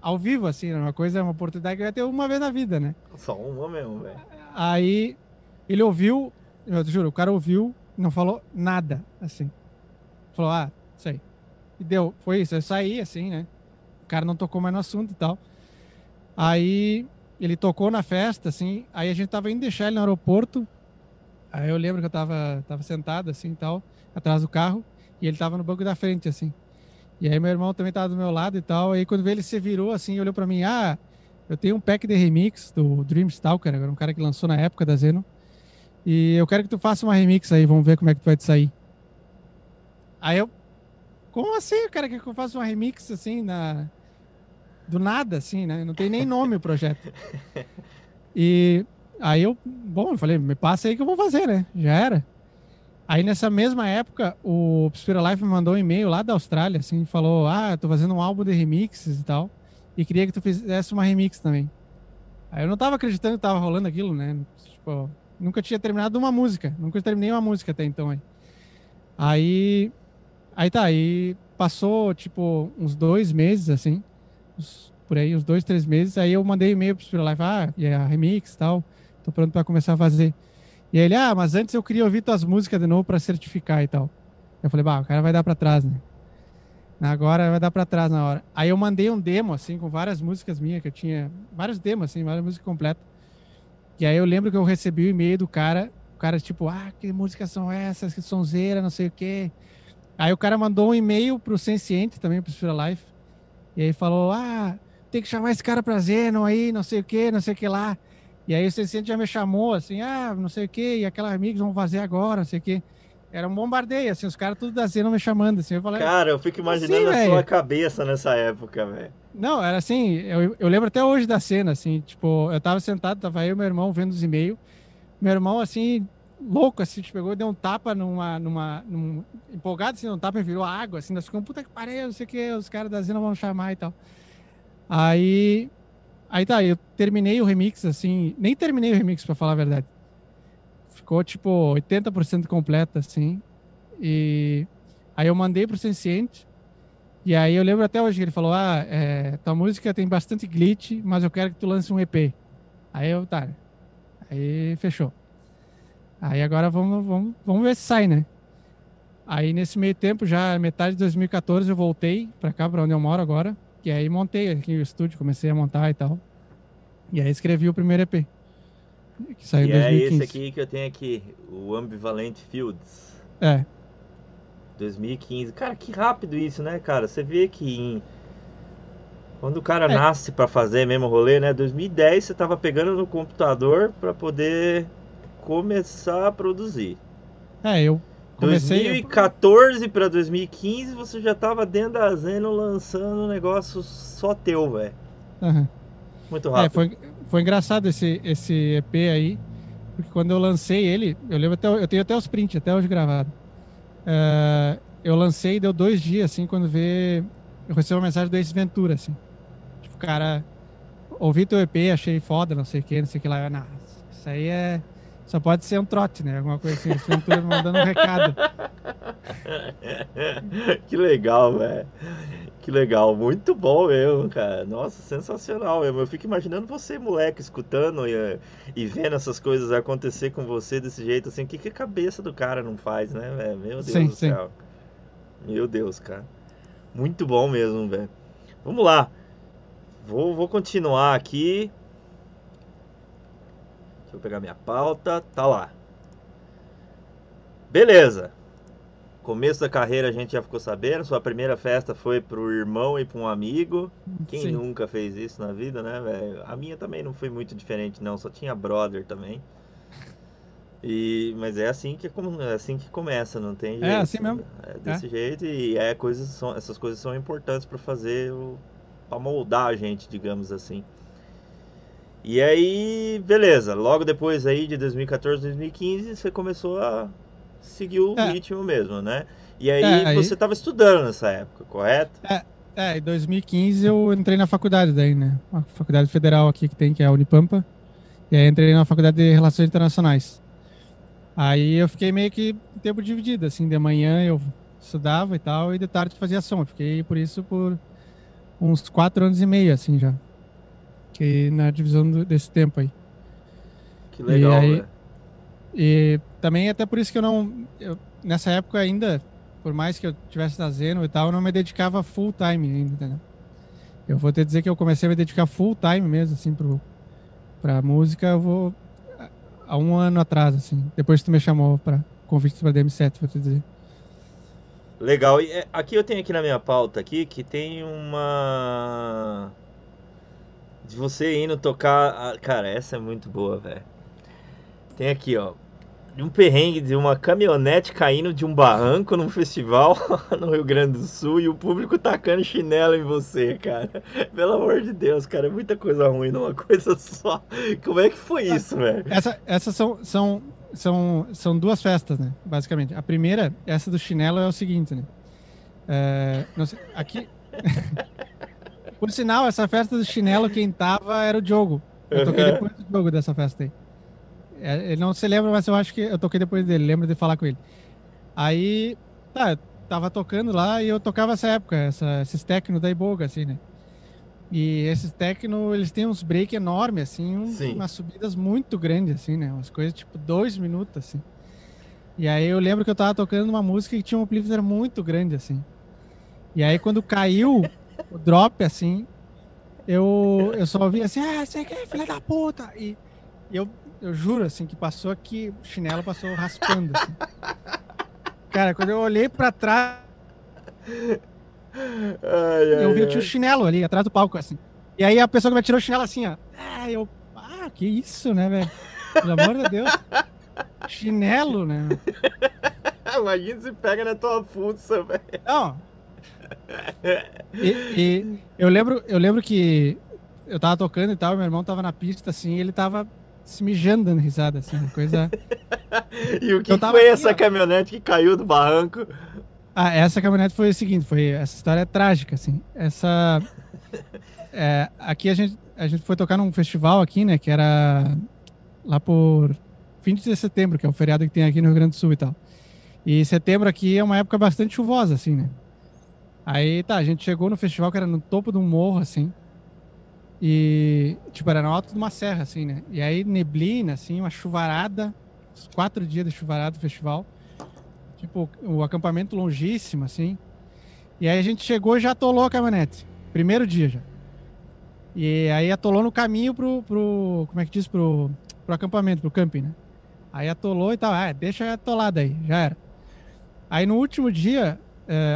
ao vivo, assim, uma coisa, uma oportunidade que eu ia ter uma vez na vida, né? Só uma mesmo, velho. Aí, ele ouviu, eu te juro, o cara ouviu, não falou nada, assim. Falou, ah, isso aí. E deu, foi isso. Eu saí assim, né? O cara não tocou mais no assunto e tal. Aí ele tocou na festa, assim. Aí a gente tava indo deixar ele no aeroporto. Aí eu lembro que eu tava, tava sentado assim e tal, atrás do carro. E ele tava no banco da frente, assim. E aí meu irmão também tava do meu lado e tal. Aí quando ele se virou assim, olhou para mim: Ah, eu tenho um pack de remix do Dream Stalker, um cara que lançou na época da Zeno. E eu quero que tu faça uma remix aí, vamos ver como é que tu vai te sair. Aí eu, como assim, o cara quer que eu faça uma remix assim na do nada assim, né? Não tem nem nome o projeto. E aí eu, bom, eu falei, me passa aí que eu vou fazer, né? Já era. Aí nessa mesma época, o Spira Life me mandou um e-mail lá da Austrália, assim, falou: "Ah, tô fazendo um álbum de remixes e tal, e queria que tu fizesse uma remix também". Aí eu não tava acreditando que tava rolando aquilo, né? Tipo, nunca tinha terminado uma música, nunca terminei uma música até então aí. Aí Aí tá, aí passou, tipo, uns dois meses, assim, uns, por aí, uns dois, três meses, aí eu mandei e-mail pro Spiro Live, ah, e a remix e tal, tô pronto pra começar a fazer. E aí ele, ah, mas antes eu queria ouvir tuas músicas de novo pra certificar e tal. Eu falei, bah, o cara vai dar pra trás, né? Agora vai dar pra trás na hora. Aí eu mandei um demo, assim, com várias músicas minhas, que eu tinha, vários demos, assim, várias músicas completas. E aí eu lembro que eu recebi o e-mail do cara, o cara, tipo, ah, que músicas são essas, que sonzeira, não sei o quê. Aí o cara mandou um e-mail pro Senciente também, pro Sphere Life. E aí falou: Ah, tem que chamar esse cara pra Zeno aí, não sei o que, não sei o que lá. E aí o Senciente já me chamou assim: Ah, não sei o que, e aquelas amigos vão fazer agora, não sei o que. Era um bombardeio, assim, os caras tudo da Zeno me chamando, assim. Eu falei, cara, eu fico imaginando assim, a sua cabeça nessa época, velho. Não, era assim, eu, eu lembro até hoje da cena, assim, tipo, eu tava sentado, tava aí o meu irmão vendo os e-mails. Meu irmão, assim, louco, assim, te pegou, deu um tapa numa, numa, num, empolgado, assim, um tapa e virou água, assim, nós ficamos, puta que pariu, não sei o que, os caras da Zena vão chamar e tal. Aí, aí tá, eu terminei o remix, assim, nem terminei o remix, pra falar a verdade. Ficou, tipo, 80% completa, assim, e aí eu mandei pro Senciente, e aí eu lembro até hoje que ele falou, ah, é, tua música tem bastante glitch, mas eu quero que tu lance um EP. Aí eu, tá, aí fechou. Aí agora vamos, vamos, vamos ver se sai, né? Aí nesse meio tempo, já metade de 2014, eu voltei para cá, para onde eu moro agora. E aí montei aqui o estúdio, comecei a montar e tal. E aí escrevi o primeiro EP. Que saiu em 2015. é esse aqui que eu tenho aqui, o Ambivalent Fields. É. 2015. Cara, que rápido isso, né, cara? Você vê que em... quando o cara é. nasce para fazer mesmo rolê, né? 2010 você tava pegando no computador para poder começar a produzir. É, eu Comecei 2014 para 2015 você já tava dentro da Zeno lançando um negócio só teu, velho. Uhum. Muito rápido. É, foi, foi engraçado esse, esse EP aí, porque quando eu lancei ele, eu lembro até, eu tenho até os prints, até hoje gravado. Uh, eu lancei deu dois dias, assim, quando vê, eu recebi uma mensagem do Ace Ventura, assim. Tipo, cara, ouvi teu EP, achei foda, não sei o que, não sei o que lá. Não, isso aí é só pode ser um trote, né? Alguma coisa assim. Eles estão mandando um recado. que legal, velho. Que legal. Muito bom mesmo, cara. Nossa, sensacional mesmo. Eu fico imaginando você, moleque, escutando e, e vendo essas coisas acontecer com você desse jeito, assim. O que, que a cabeça do cara não faz, né, velho? Meu Deus sim, do sim. céu. Meu Deus, cara. Muito bom mesmo, velho. Vamos lá. Vou, vou continuar aqui. Eu pegar minha pauta. Tá lá. Beleza. Começo da carreira a gente já ficou sabendo. Sua primeira festa foi pro irmão e para um amigo. Quem Sim. nunca fez isso na vida, né, velho? A minha também não foi muito diferente, não. Só tinha brother também. E, mas é assim que é assim que começa, não tem é jeito. É assim mesmo. É desse é. jeito e é coisas são, essas coisas são importantes para fazer para moldar a gente, digamos assim. E aí, beleza. Logo depois aí de 2014, 2015, você começou a seguir o é. ritmo mesmo, né? E aí, é, aí... você estava estudando nessa época, correto? É, é, em 2015 eu entrei na faculdade daí, né? A faculdade federal aqui que tem, que é a Unipampa. E aí entrei na faculdade de Relações Internacionais. Aí eu fiquei meio que tempo dividido, assim, de manhã eu estudava e tal, e de tarde fazia som. Eu fiquei por isso por uns quatro anos e meio, assim, já que na divisão do, desse tempo aí. Que legal, e, aí, e também até por isso que eu não. Eu, nessa época ainda, por mais que eu tivesse na Zeno e tal, eu não me dedicava full time ainda, entendeu? Eu vou te dizer que eu comecei a me dedicar full time mesmo, assim, pro, pra música, eu vou há um ano atrás, assim. Depois que tu me chamou para convite para DM7, vou te dizer. Legal. E é, aqui eu tenho aqui na minha pauta aqui que tem uma de você indo tocar. Cara, essa é muito boa, velho. Tem aqui, ó. Um perrengue de uma caminhonete caindo de um barranco num festival no Rio Grande do Sul e o público tacando chinelo em você, cara. Pelo amor de Deus, cara, é muita coisa ruim numa coisa só. Como é que foi isso, velho? Essa, essas são, são, são, são duas festas, né? Basicamente. A primeira, essa do chinelo, é o seguinte, né? É, sei, aqui. Por sinal, essa festa do chinelo, quem tava era o Diogo. Eu toquei depois do Diogo dessa festa aí. É, ele não se lembra, mas eu acho que eu toquei depois dele. Lembro de falar com ele. Aí, tá, eu tava tocando lá e eu tocava essa época, essa, esses techno da Iboga, assim, né? E esses techno, eles têm uns break enormes, assim, um, umas subidas muito grandes, assim, né? Umas coisas tipo dois minutos, assim. E aí eu lembro que eu tava tocando uma música que tinha um amplifier muito grande, assim. E aí quando caiu, o drop, assim, eu, eu só ouvi assim, ah, você quer, filha da puta! E, e eu, eu juro, assim, que passou aqui, o chinelo passou raspando, assim. Cara, quando eu olhei pra trás, ai, eu vi o tio chinelo ali, atrás do palco, assim. E aí a pessoa que me tirou o chinelo assim, ó. Ah, eu, ah, que isso, né, velho? Pelo amor de Deus. Chinelo, né? Imagina se pega na tua fuça, velho. Não, e, e, eu lembro, eu lembro que eu tava tocando e tal, meu irmão tava na pista assim, e ele tava se mijando dando risada, assim, coisa. e o que foi aqui, essa ó... caminhonete que caiu do barranco? Ah, essa caminhonete foi o seguinte, foi essa história é trágica, assim. Essa é, aqui a gente a gente foi tocar num festival aqui, né, que era lá por fim de setembro, que é o feriado que tem aqui no Rio Grande do Sul e tal. E setembro aqui é uma época bastante chuvosa, assim, né? Aí tá, a gente chegou no festival que era no topo de um morro, assim. E, tipo, era no alto de uma serra, assim, né? E aí neblina, assim, uma chuvarada. Quatro dias de chuvarada do festival. Tipo, o acampamento longíssimo, assim. E aí a gente chegou e já atolou a caminhonete. Primeiro dia já. E aí atolou no caminho pro, pro como é que diz, pro, pro acampamento, pro camping, né? Aí atolou e tal. Ah, deixa atolada aí, já era. Aí no último dia,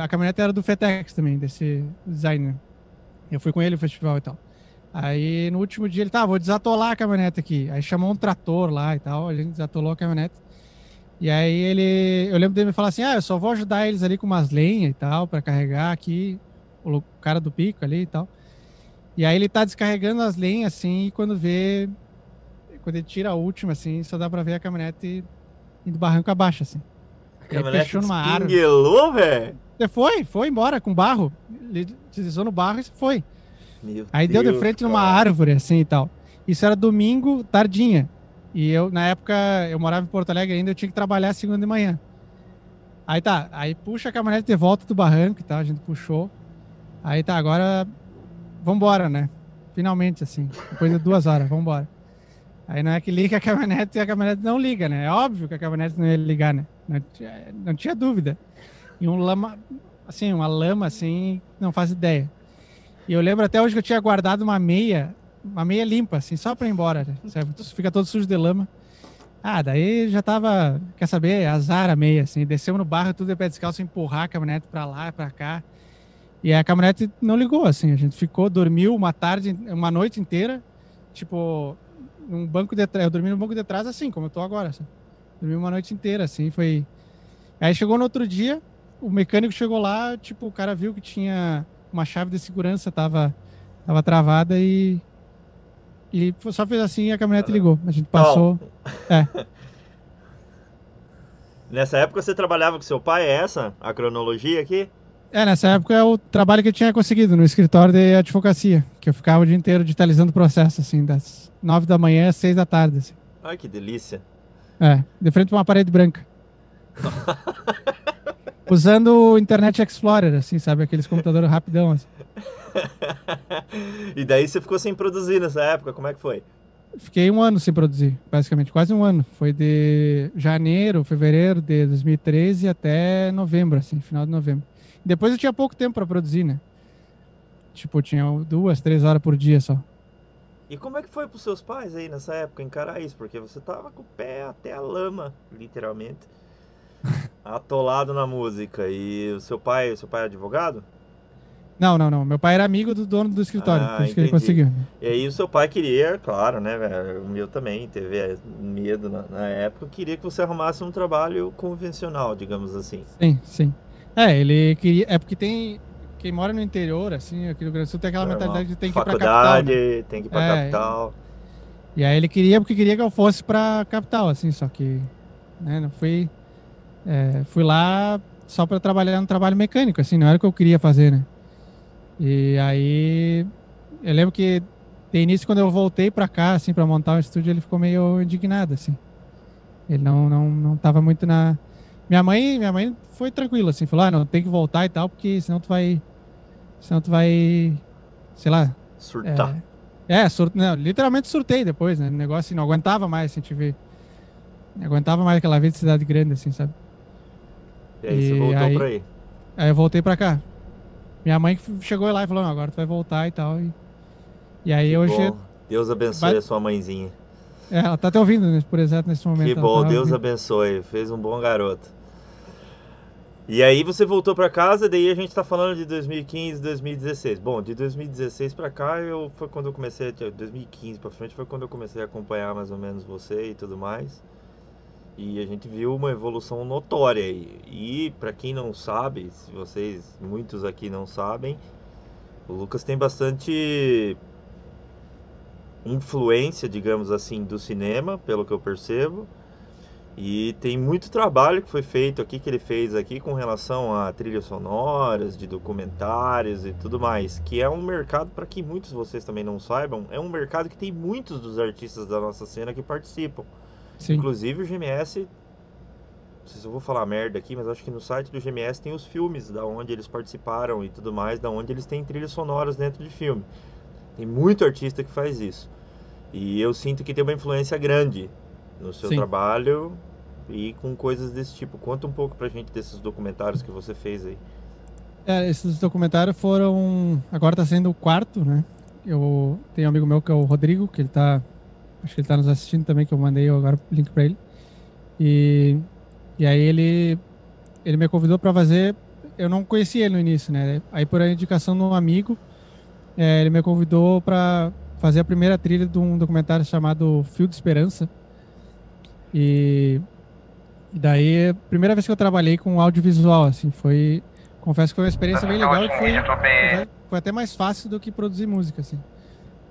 a caminhonete era do Fetex também, desse designer. Eu fui com ele no festival e tal. Aí no último dia ele, tá, vou desatolar a caminhonete aqui. Aí chamou um trator lá e tal, a gente desatolou a caminhonete. E aí ele, eu lembro dele me falar assim, ah, eu só vou ajudar eles ali com umas lenhas e tal, para carregar aqui, o cara do pico ali e tal. E aí ele tá descarregando as lenhas assim, e quando vê, quando ele tira a última assim, só dá para ver a caminhonete indo barranco abaixo assim. A caminhonete fechou numa árvore. velho? Foi, foi embora com barro. Ele deslizou no barro e foi. Meu aí Deus, deu de frente cara. numa árvore assim e tal. Isso era domingo, tardinha. E eu, na época, eu morava em Porto Alegre ainda, eu tinha que trabalhar segunda de manhã. Aí tá, aí puxa a caminhonete de volta do barranco e tal, a gente puxou. Aí tá, agora vambora, né? Finalmente, assim, depois de duas horas, vambora. Aí não é que liga a caminhonete e a caminhonete não liga, né? É óbvio que a caminhonete não ia ligar, né? Não tinha, não tinha dúvida. E um lama, assim, uma lama assim, não faz ideia. E eu lembro até hoje que eu tinha guardado uma meia uma meia limpa, assim, só para ir embora. Né? Fica todo sujo de lama. Ah, daí já tava, quer saber, azar a meia, assim. Descemos no barro, tudo de pé descalço, empurrar a caminhonete para lá, para cá. E a caminhonete não ligou, assim. A gente ficou, dormiu uma tarde, uma noite inteira, tipo, num banco de trás. Eu dormi no banco de trás, assim, como eu tô agora. Assim. Dormi uma noite inteira, assim, foi. Aí chegou no outro dia, o mecânico chegou lá, tipo, o cara viu que tinha uma chave de segurança, tava, tava travada e e só fez assim e a caminhonete ligou. A gente passou. É. Nessa época você trabalhava com seu pai, é essa a cronologia aqui? É, nessa época é o trabalho que eu tinha conseguido no escritório de advocacia, que eu ficava o dia inteiro digitalizando o processo, assim, das nove da manhã às seis da tarde. Assim. Ai, que delícia. É, de frente a uma parede branca. Usando o Internet Explorer, assim, sabe? Aqueles computadores rapidão, assim. e daí você ficou sem produzir nessa época, como é que foi? Fiquei um ano sem produzir, basicamente, quase um ano. Foi de janeiro, fevereiro de 2013 até novembro, assim, final de novembro. Depois eu tinha pouco tempo para produzir, né? Tipo, tinha duas, três horas por dia só. E como é que foi pros seus pais aí nessa época encarar isso? Porque você tava com o pé até a lama, literalmente, atolado na música. E o seu pai, o seu pai é advogado? Não, não, não. Meu pai era amigo do dono do escritório, ah, por isso que ele conseguiu. E aí o seu pai queria, claro, né, velho? O meu também teve é, medo na, na, época, queria que você arrumasse um trabalho convencional, digamos assim. Sim, sim. É, ele queria. É porque tem. Quem mora no interior, assim, aqui no Rio Grande do Sul tem aquela Normal. mentalidade de tem que ir pra capital. Né? tem que ir pra é, capital. E aí ele queria, porque queria que eu fosse pra capital, assim, só que. Né, não fui. É, fui lá só para trabalhar no trabalho mecânico, assim, não era o que eu queria fazer, né? E aí eu lembro que de início quando eu voltei para cá assim para montar o estúdio, ele ficou meio indignado assim. Ele não não não tava muito na Minha mãe, minha mãe foi tranquila assim, falou: "Ah, não, tem que voltar e tal, porque senão tu vai senão tu vai sei lá, surtar". É, é sur... não, literalmente surtei depois, né? O negócio assim, não aguentava mais, assim, ver. Não aguentava mais aquela vida de cidade grande assim, sabe? E aí e você voltou aí, pra aí? Aí eu voltei pra cá. Minha mãe chegou lá e falou, agora tu vai voltar e tal. E, e aí que hoje. Bom. Deus abençoe vai... a sua mãezinha. É, ela tá até ouvindo né, por exato nesse momento. Que bom, Deus ouvindo. abençoe. Fez um bom garoto. E aí você voltou para casa, daí a gente tá falando de 2015, 2016. Bom, de 2016 para cá eu foi quando eu comecei, 2015 para frente foi quando eu comecei a acompanhar mais ou menos você e tudo mais. E a gente viu uma evolução notória aí. E para quem não sabe, se vocês, muitos aqui não sabem, o Lucas tem bastante influência, digamos assim, do cinema, pelo que eu percebo. E tem muito trabalho que foi feito aqui, que ele fez aqui com relação a trilhas sonoras, de documentários e tudo mais. Que é um mercado, para que muitos de vocês também não saibam, é um mercado que tem muitos dos artistas da nossa cena que participam. Sim. Inclusive o GMS, não sei se eu vou falar merda aqui, mas acho que no site do GMS tem os filmes da onde eles participaram e tudo mais, da onde eles têm trilhas sonoras dentro de filme. Tem muito artista que faz isso. E eu sinto que tem uma influência grande no seu Sim. trabalho e com coisas desse tipo. Conta um pouco pra gente desses documentários que você fez aí. É, esses documentários foram. Agora tá sendo o quarto, né? Eu tenho um amigo meu que é o Rodrigo, que ele tá Acho que ele está nos assistindo também, que eu mandei agora o link para ele. E, e aí ele, ele me convidou para fazer. Eu não conhecia ele no início, né? Aí por indicação de um amigo, é, ele me convidou para fazer a primeira trilha de um documentário chamado Fio de Esperança. E E daí, primeira vez que eu trabalhei com audiovisual, assim, foi. Confesso que foi uma experiência bem legal e foi, foi até mais fácil do que produzir música, assim.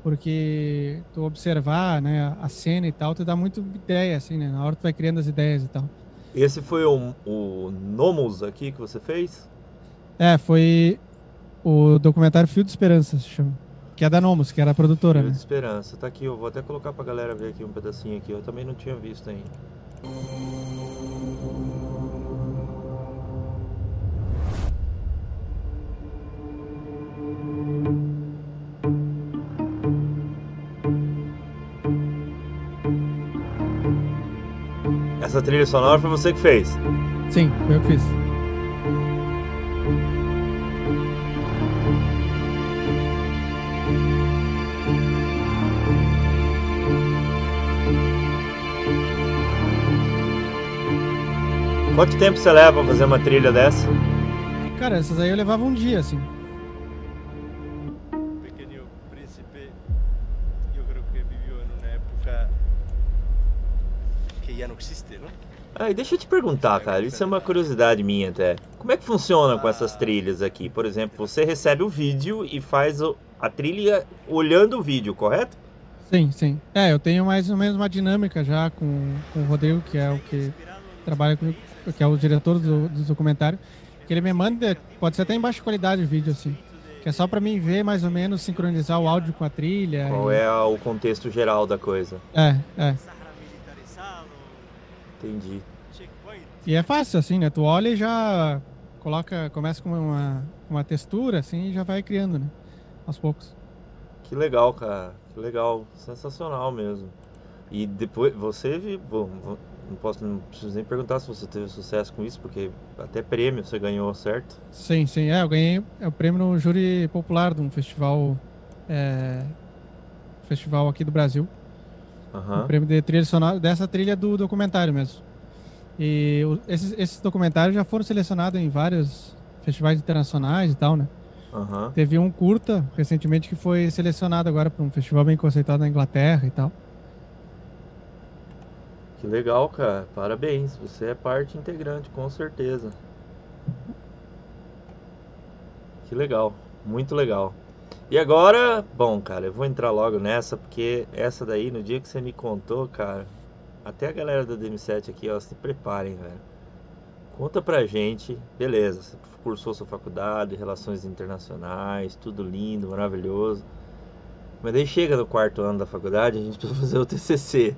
Porque tu observar, né, a cena e tal, tu dá muito ideia, assim, né? Na hora tu vai criando as ideias e tal. Esse foi o, o Nomos aqui que você fez? É, foi o documentário Fio de Esperança, se chama. Que é da Nomos, que era a produtora, né? de Esperança, tá aqui, eu vou até colocar pra galera ver aqui um pedacinho aqui, eu também não tinha visto ainda. Essa trilha sonora foi você que fez? Sim, foi eu que fiz. Quanto tempo você leva pra fazer uma trilha dessa? Cara, essas aí eu levava um dia, assim. Ah, e deixa eu te perguntar, cara, isso é uma curiosidade minha até. Como é que funciona com essas trilhas aqui? Por exemplo, você recebe o vídeo e faz a trilha olhando o vídeo, correto? Sim, sim. É, eu tenho mais ou menos uma dinâmica já com, com o Rodrigo, que é o que trabalha comigo, que é o diretor do, do documentário, que ele me manda, pode ser até em baixa qualidade o vídeo, assim. Que é só pra mim ver mais ou menos, sincronizar o áudio com a trilha. Qual e- é o contexto geral da coisa? É, é. Entendi. E é fácil, assim, né? Tu olha e já coloca, começa com uma, uma textura, assim, e já vai criando, né? Aos poucos. Que legal, cara. Que legal. Sensacional mesmo. E depois, você bom, não posso, não preciso nem perguntar se você teve sucesso com isso, porque até prêmio você ganhou, certo? Sim, sim. É, eu ganhei é, o prêmio no júri popular de um festival, é, festival aqui do Brasil. O Aham. prêmio de trilha sonora, dessa trilha do documentário mesmo. E o- esses, esses documentários já foram selecionados em vários festivais internacionais e tal, né? Aham. Teve um curta recentemente que foi selecionado agora para um festival bem conceituado na Inglaterra e tal. Que legal, cara. Parabéns. Você é parte integrante, com certeza. Que legal. Muito legal. E agora, bom, cara, eu vou entrar logo nessa, porque essa daí, no dia que você me contou, cara, até a galera da DM7 aqui, ó, se preparem, velho. Conta pra gente, beleza, você cursou sua faculdade, relações internacionais, tudo lindo, maravilhoso. Mas daí chega no quarto ano da faculdade, a gente precisa fazer o TCC,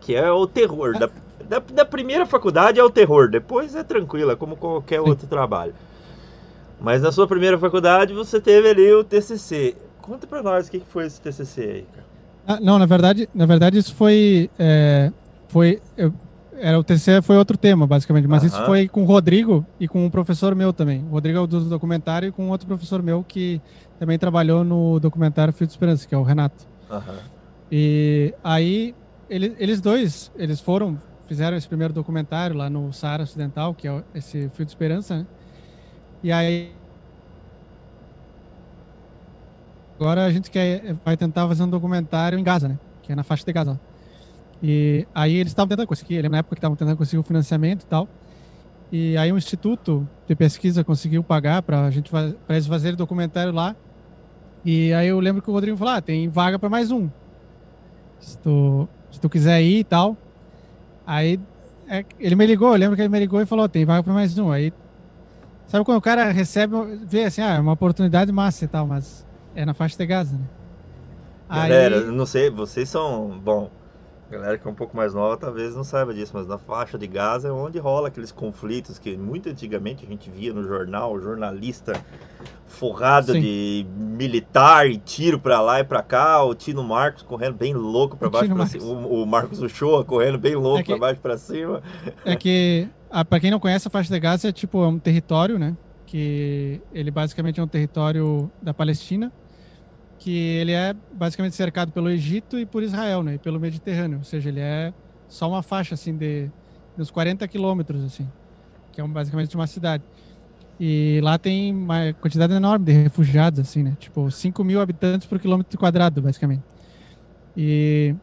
que é o terror. Da, da, da primeira faculdade é o terror, depois é tranquilo, é como qualquer outro trabalho. Mas na sua primeira faculdade você teve ali o TCC. Conta pra nós o que foi esse TCC aí, cara. Ah, não, na verdade, na verdade isso foi, é, foi, eu- era o TCC foi outro tema basicamente, mas isso foi com o Rodrigo e com um professor meu também. O Rodrigo é o do documentário e com outro professor meu que também trabalhou no documentário Fio de Esperança, que é o Renato. E aí ele- eles dois, eles foram, fizeram esse primeiro documentário lá no Saara Ocidental, que é esse Fio de Esperança, né? E aí agora a gente quer vai tentar fazer um documentário em Gaza, né? Que é na faixa de Gaza. E aí eles estavam tentando conseguir, na época que estavam tentando conseguir o financiamento e tal. E aí um instituto de pesquisa conseguiu pagar para a gente para eles fazerem documentário lá. E aí eu lembro que o Rodrigo falou: "Ah, tem vaga para mais um. Se tu, se tu quiser ir e tal". Aí é, ele me ligou, eu lembro que ele me ligou e falou: "Tem vaga para mais um". Aí sabe quando o cara recebe, vê assim, ah, é uma oportunidade massa e tal, mas é na faixa de Gaza, né? Galera, Aí- não sei, vocês são. Bom, galera que é um pouco mais nova talvez não saiba disso, mas na faixa de Gaza é onde rola aqueles conflitos que muito antigamente a gente via no jornal, jornalista forrado Sim. de militar e tiro pra lá e pra cá, o Tino Marcos correndo bem louco pra O baixo pra cima, o, o Marcos Uchoa correndo bem louco É que- pra baixo pra cima. É que, pra quem não conhece, a faixa de Gaza é tipo é um território, né? Que ele basicamente é um território da Palestina, que ele é basicamente cercado pelo Egito e por Israel, né? E pelo Mediterrâneo. Ou seja, ele é só uma faixa, assim, de uns 40 quilômetros, assim. Que é um, basicamente uma cidade. E lá tem uma quantidade enorme de refugiados, assim, né? Tipo, 5 mil habitantes por quilômetro quadrado, basicamente. E...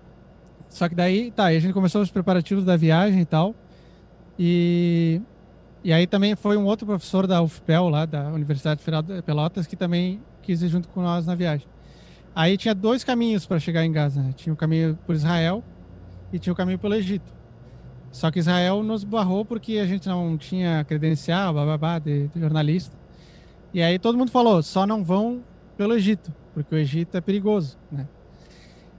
Só que daí, tá, aí a gente começou os preparativos da viagem e tal. E, e aí também foi um outro professor da UFPEL, lá da Universidade Federal de Pelotas, que também quis ir junto com nós na viagem. Aí tinha dois caminhos para chegar em Gaza. Né? Tinha o caminho por Israel e tinha o caminho pelo Egito. Só que Israel nos barrou porque a gente não tinha credencial, bababá, de, de jornalista. E aí todo mundo falou, só não vão pelo Egito, porque o Egito é perigoso, né?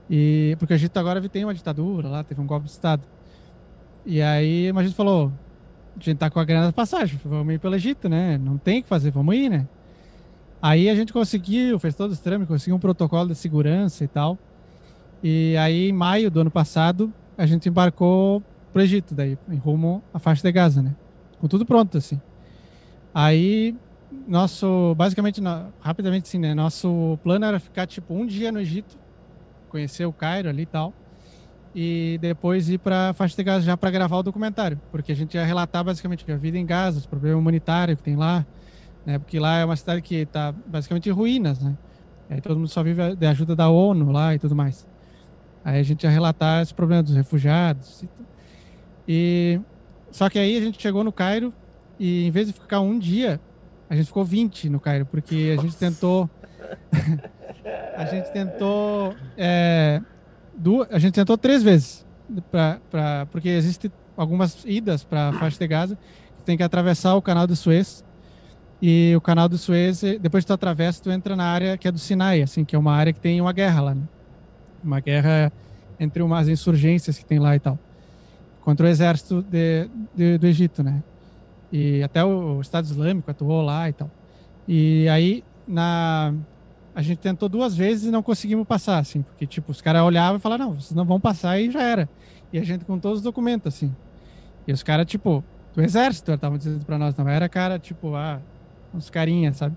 E porque o Egito agora tem uma ditadura lá, teve um golpe de estado. E aí a gente falou, a gente tá com a grana da passagem, vamos ir pelo Egito, né? Não tem o que fazer, vamos ir, né? Aí a gente conseguiu, fez todos os trâmites, conseguiu um protocolo de segurança e tal. E aí, em maio do ano passado, a gente embarcou pro Egito, daí, em rumo à faixa de Gaza, né? Com tudo pronto, assim. Aí, nosso, basicamente, rapidamente assim, né? Nosso plano era ficar, tipo, um dia no Egito, conhecer o Cairo ali e tal, e depois ir para faixa de Gaza já para gravar o documentário, porque a gente ia relatar basicamente a vida em Gaza, os problemas humanitários que tem lá, né? Porque lá é uma cidade que está basicamente em ruínas, né? Aí todo mundo só vive de ajuda da ONU lá e tudo mais. Aí a gente ia relatar esse problema dos refugiados. E, só que aí a gente chegou no Cairo e em vez de ficar um dia, a gente ficou 20 no Cairo, porque a gente tentou a gente tentou é, duas, a gente tentou três vezes pra, pra, porque existe algumas idas para a faixa de Gaza que tem que atravessar o canal do Suez e o canal do Suez depois que tu atravessa tu entra na área que é do Sinai assim que é uma área que tem uma guerra lá né? uma guerra entre umas insurgências que tem lá e tal contra o exército de, de, do Egito né e até o Estado Islâmico atuou lá e tal e aí na a gente tentou duas vezes e não conseguimos passar, assim, porque, tipo, os caras olhavam e falaram, não, vocês não vão passar e já era. E a gente com todos os documentos, assim. E os caras, tipo, do exército estavam dizendo pra nós, não era cara, tipo, ah, uns carinhas, sabe?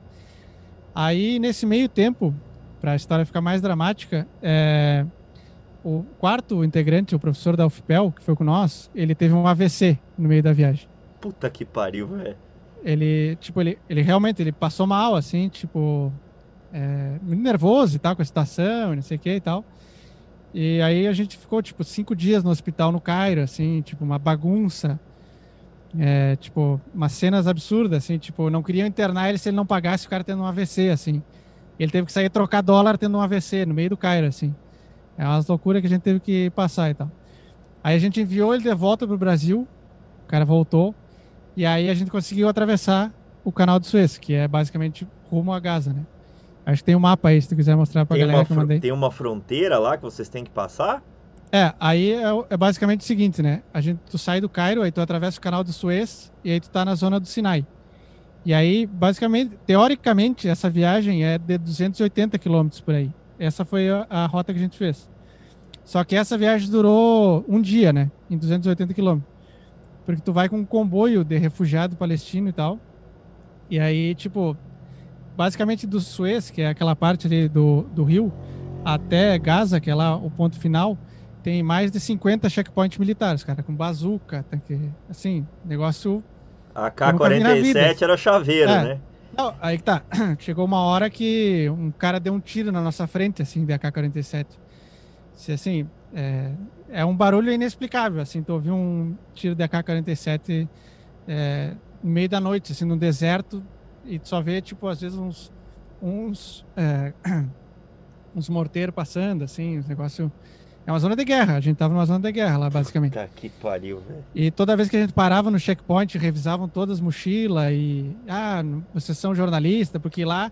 Aí, nesse meio tempo, pra história ficar mais dramática, é, o quarto integrante, o professor da UFPEL, que foi com nós, ele teve um AVC no meio da viagem. Puta que pariu, velho. Ele, tipo, ele, ele realmente, ele passou mal, assim, tipo, é, nervoso e tal, com a situação, não sei o que e tal. E aí a gente ficou, tipo, cinco dias no hospital no Cairo, assim, tipo, uma bagunça. É, tipo, umas cenas absurdas, assim, tipo, não queriam internar ele se ele não pagasse o cara tendo um AVC, assim. Ele teve que sair trocar dólar tendo um AVC no meio do Cairo, assim. É umas loucuras que a gente teve que passar e tal. Aí a gente enviou ele de volta pro Brasil, o cara voltou, e aí a gente conseguiu atravessar o canal do Suez, que é basicamente rumo a Gaza, né? Acho que tem um mapa aí, se tu quiser mostrar pra tem galera que eu mandei. Tem uma fronteira lá que vocês têm que passar? É, aí é, é, basicamente o seguinte, né? A gente, tu sai do Cairo, aí tu atravessa o canal do Suez e aí tu tá na zona do Sinai. E aí, basicamente, teoricamente, essa viagem é de 280 quilômetros por aí. Essa foi a, a, rota que a gente fez. Só que essa viagem durou um dia, né? Em 280 quilômetros. Porque tu vai com um comboio de refugiado palestino e tal. E aí, tipo, basicamente do Suez, que é aquela parte ali do, do rio, até Gaza, que é lá o ponto final, tem mais de 50 checkpoints militares, cara, com bazuca, assim, negócio. A K-47 era chaveiro, é. né? Não, aí que tá. Chegou uma hora que um cara deu um tiro na nossa frente, assim, da AK-47. Assim, é, é, um barulho inexplicável, assim, tu ouviu um tiro da AK-47 é, no meio da noite, assim, no deserto, e tu só vê, tipo, às vezes uns, uns, é, uns morteiros passando, assim, os negócio... É uma zona de guerra, a gente tava numa zona de guerra lá, basicamente. Puta que pariu, velho. E toda vez que a gente parava no checkpoint, revisavam todas as mochilas e... Ah, vocês são jornalista, porque lá...